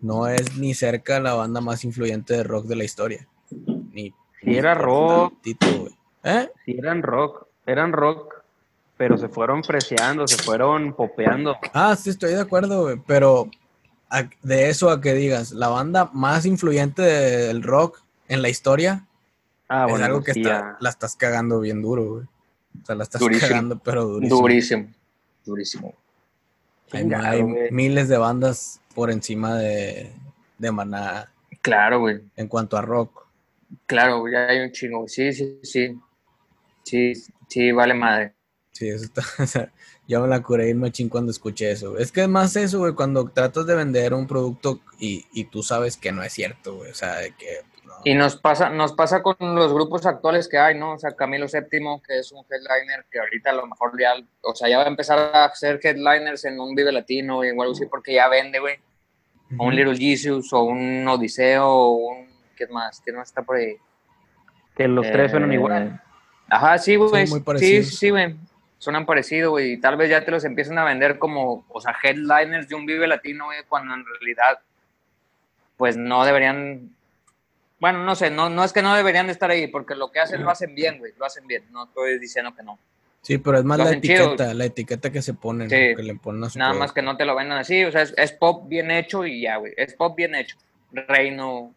no es ni cerca la banda más influyente de rock de la historia. Ni, Si ni era rock. tantito, güey. ¿Eh? Sí, eran rock, eran rock, pero se fueron freseando, se fueron popeando. Ah, sí, estoy de acuerdo, güey, pero a- de eso a que digas, la banda más influyente del rock en la historia Ah, es bueno, algo que sí, está- la estás cagando bien duro, güey. O sea, la estás Durísimo. cagando, pero durísimo. Durísimo. Durísimo. Hay, Chingado, hay güey. miles de bandas por encima de, de Maná Claro, güey. en cuanto a rock. Claro, ya hay un chingo. Sí, sí, sí. Sí, sí, vale madre. Sí, eso está, o sea, yo me la curé y machín cuando escuché eso. Es que es más eso, güey, cuando tratas de vender un producto y, y tú sabes que no es cierto, güey, o sea, de que... Y nos pasa, nos pasa con los grupos actuales que hay, ¿no? O sea, Camilo VII, que es un headliner que ahorita a lo mejor ya, o sea, ya va a empezar a hacer headliners en un Vive Latino o igual así porque ya vende, güey. O un Little Jesus, o un Odiseo, o un, ¿qué más? ¿Qué más está por ahí? Que los tres suenan Eh, igual. Ajá, sí, güey. sí, sí, güey. Suenan parecido, güey. Y tal vez ya te los empiezan a vender como, o sea, headliners de un Vive Latino, güey, cuando en realidad, pues no deberían. Bueno, no sé, no, no es que no deberían de estar ahí, porque lo que hacen lo hacen bien, güey. Lo hacen bien. No estoy diciendo que no. Sí, pero es más Lo la chido. etiqueta, la etiqueta que se ponen, Sí. que le ponen a su Nada producto. más que no te lo vendan así. O sea, es, es pop bien hecho y ya, güey. Es pop bien hecho. Reino.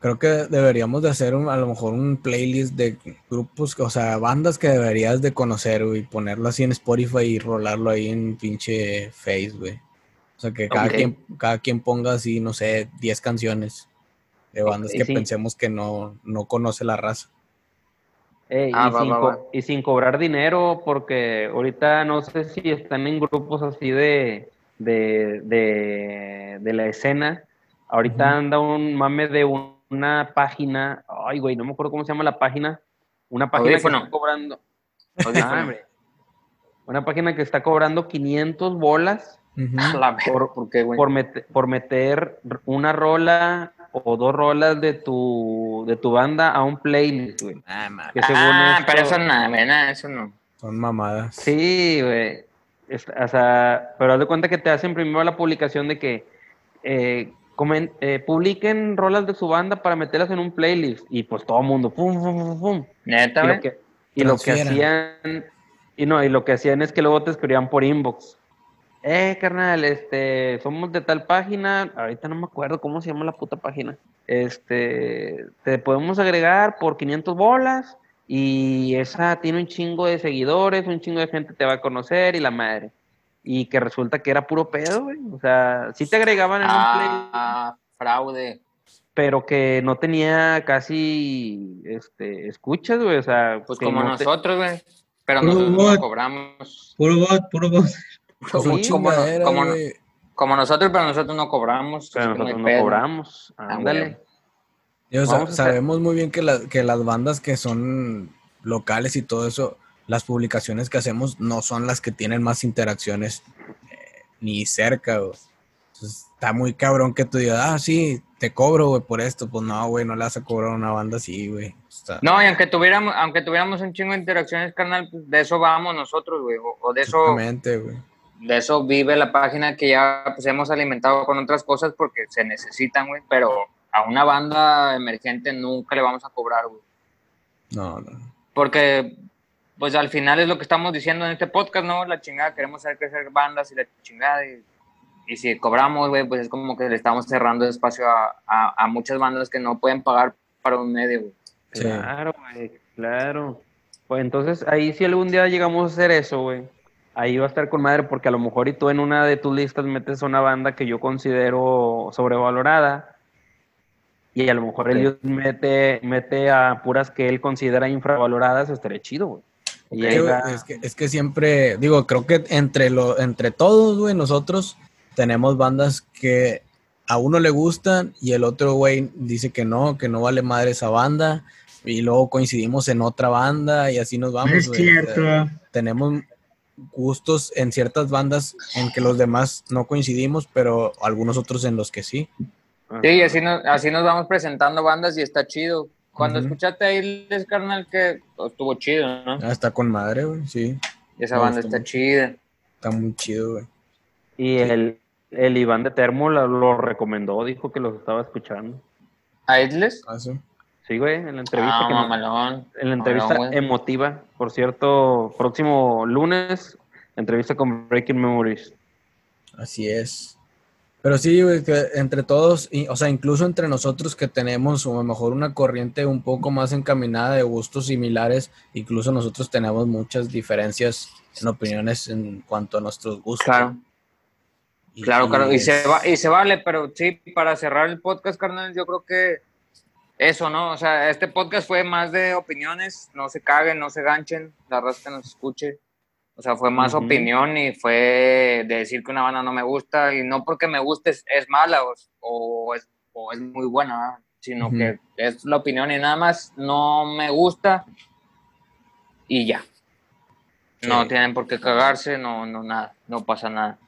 Creo que deberíamos de hacer un- a lo mejor un playlist de grupos, o sea, bandas que deberías de conocer, güey, ponerlo así en Spotify y rolarlo ahí en pinche Face, güey. O sea, que cada, quien, cada quien ponga así, no sé, 10 canciones de bandas que sí. pensemos que no, no conoce la raza. Eh, Ah, y, va, sin va, va. y sin cobrar dinero, porque ahorita no sé si están en grupos así de, de, de, de la escena. Ahorita anda un mame de un- una página, ay, güey, no me acuerdo cómo se llama la página. Una página Audífono. que está cobrando. Ah. Una página que está cobrando 500 bolas Por- ¿por qué, güey? por, mete- por meter una rola o dos rolas de tu, de tu banda a un playlist, güey. Ah, Que según Ah, esto- pero eso no, güey, nada, eso no. son mamadas. Sí, güey. Es- O sea, pero haz de cuenta que te hacen primero la publicación de que eh, comen- eh, publiquen rolas de su banda para meterlas en un playlist. Y pues todo el mundo, pum, pum, pum, pum. Neta, Y lo que, y lo que Transfieran. hacían, y no, y lo que hacían es que luego te escribían por inbox. Eh, carnal, este, somos de tal página, ahorita no me acuerdo cómo se llama la puta página. Este, te podemos agregar por 500 bolas y esa tiene un chingo de seguidores, un chingo de gente te va a conocer y la madre. Y que resulta que era puro pedo, güey. O sea, sí te agregaban en un play, Ah, fraude. pero que no tenía casi, este, escuchas, güey. O sea, Pues como no te- nosotros, güey. Pero Puro nosotros no bot. cobramos. Puro bot, puro bot. Como como como nosotros, pero nosotros no cobramos. Pero no nosotros no cobramos. Ah, Ándale. Yo, hacer- sabemos muy bien que, la- que las bandas que son locales y todo eso, las publicaciones que hacemos no son las que tienen más interacciones eh, ni cerca. Entonces, está muy cabrón que tú digas, ah, sí, te cobro, güey, por esto. Pues no, güey, no le vas a cobrar a una banda así, güey. Está- No, y aunque tuviéramos, aunque tuviéramos un chingo de interacciones, carnal, pues de eso vamos nosotros, güey. O, o de eso, Exactamente, güey. De eso vive la página que ya pues, hemos alimentado con otras cosas porque se necesitan, güey. Pero a una banda emergente nunca le vamos a cobrar, güey. No, no. Porque, pues al final es lo que estamos diciendo en este podcast, ¿no? La chingada, queremos hacer crecer bandas y la chingada. Y, y si cobramos, güey, pues es como que le estamos cerrando espacio a, a, a muchas bandas que no pueden pagar para un medio, güey. Sí. Claro, güey, claro. Pues entonces ahí si algún día llegamos a hacer eso, güey, ahí va a estar con madre porque a lo mejor y tú en una de tus listas metes a una banda que yo considero sobrevalorada y a lo mejor Ok. él mete, mete a puras que él considera infravaloradas, estaría chido, güey. Y ahí Sí, güey, va- es, que, es que siempre, digo, creo que entre, lo, entre todos, güey, nosotros tenemos bandas que a uno le gustan y el otro, güey, dice que no, que no vale madre esa banda. Y luego coincidimos en otra banda y así nos vamos. es sea, cierto. tenemos gustos en ciertas bandas en que los demás no coincidimos, pero algunos otros en los que sí. Ajá. Sí, y así nos, así nos vamos presentando bandas y está chido. Cuando escuchaste ahí, les carnal, que estuvo chido, ¿no? Ah, está con madre, güey, sí. Y esa banda está chida. Está muy chido, güey. Y el, el Iván de Termo lo, lo recomendó, dijo que los estaba escuchando. ¿A Isles? Ah, sí. Sí, güey, en la entrevista Ah, que mamalón. En la entrevista Mamalón, emotiva, por cierto, próximo lunes, entrevista con Breaking Memories. Así es. Pero sí, güey, que entre todos, y, o sea, incluso entre nosotros que tenemos o a lo mejor una corriente un poco más encaminada de gustos similares, incluso nosotros tenemos muchas diferencias en opiniones en cuanto a nuestros gustos. Claro, Y- claro, claro. Y es- se, va, y se vale, pero sí, para cerrar el podcast, carnal, yo creo que eso, ¿no? O sea, este podcast fue más de opiniones. No se caguen, no se ganchen. La raza que nos escuche. O sea, fue más opinión y fue de decir que una banda no me gusta y no porque me guste es, es mala o, o es, o es muy buena, sino que es la opinión y nada más no me gusta y ya. No tienen por qué cagarse, no, no, nada, no pasa nada.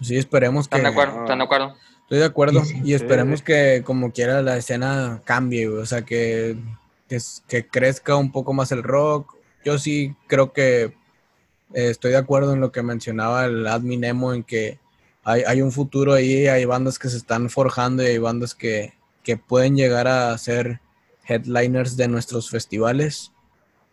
Sí, esperemos que... ¿Están de acuerdo? ¿Están de acuerdo? Estoy de acuerdo Sí, sí. y esperemos que como quiera la escena cambie, güey. o sea, que, que crezca un poco más el rock. Yo sí creo que eh, estoy de acuerdo en lo que mencionaba el admin Emo, en que hay, hay un futuro ahí, hay bandas que se están forjando y hay bandas que, que pueden llegar a ser headliners de nuestros festivales.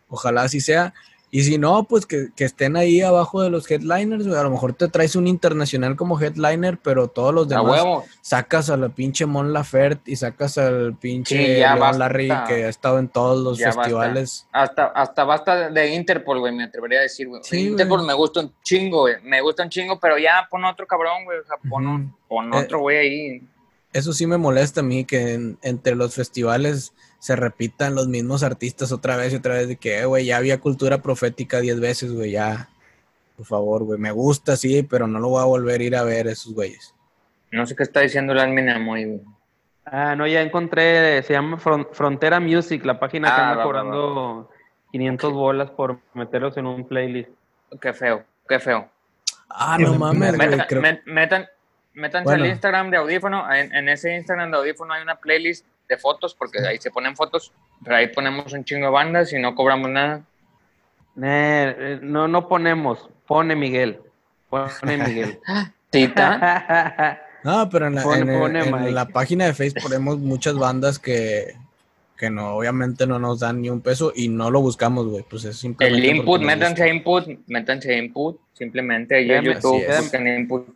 Ojalá así sea. Y si no, pues que, que estén ahí abajo de los headliners, güey. A lo mejor te traes un internacional como headliner, pero todos los demás sacas a la pinche Mon Laferte y sacas al pinche Sí, ya Leon. Larry que ha estado en todos los Ya basta. festivales. Hasta, hasta basta de Interpol, güey, me atrevería a decir, güey. Sí, Interpol güey. me gusta un chingo, güey. Me gusta un chingo, pero ya pon otro cabrón, güey. O sea, pon, un- pon Eh, otro güey ahí. Eso sí me molesta a mí que en- entre los festivales se repitan los mismos artistas otra vez y otra vez de que, eh, güey, ya había cultura profética 10 veces, güey, ya. Por favor, güey, me gusta, sí, pero no lo voy a volver a ir a ver esos güeyes. No sé qué está diciendo el admin Amoy, güey. Ah, no, ya encontré, se llama Fron- Frontera Music, la página que Ah, anda va, va, cobrando 500 bolas por meterlos en un playlist. Qué feo, qué feo. Ah, no mames, güey, Meta- creo- met- metan, métanse Bueno. al Instagram de audífono. En, en ese Instagram de audífono hay una playlist de fotos, porque ahí se ponen fotos. Pero ahí ponemos un chingo de bandas y no cobramos nada. Eh, no, no ponemos, pone Miguel. Pone Miguel. Tita. No, pero en la, Pone- en el- pone en Mike. la página de Facebook ponemos muchas bandas que, que no, obviamente no nos dan ni un peso y no lo buscamos, güey. Pues es simplemente. El input, métanse a input, métanse a input. Simplemente ahí en YouTube, input.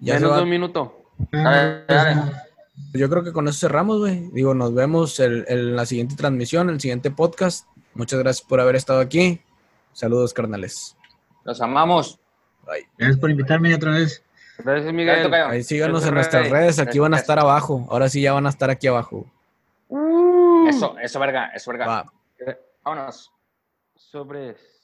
Ya Menos de un minuto. Dale, dale. Yo creo que con eso cerramos, güey. Digo, nos vemos en la siguiente transmisión, el siguiente podcast. Muchas gracias por haber estado aquí. Saludos, carnales. Los amamos. Bye. Gracias por invitarme otra vez. Gracias, Miguel. Ahí síganos en nuestras Rey. redes. Aquí van a estar abajo. Ahora sí ya van a estar aquí abajo. Eso, eso, verga, eso, verga. Va. Vámonos. Sobres.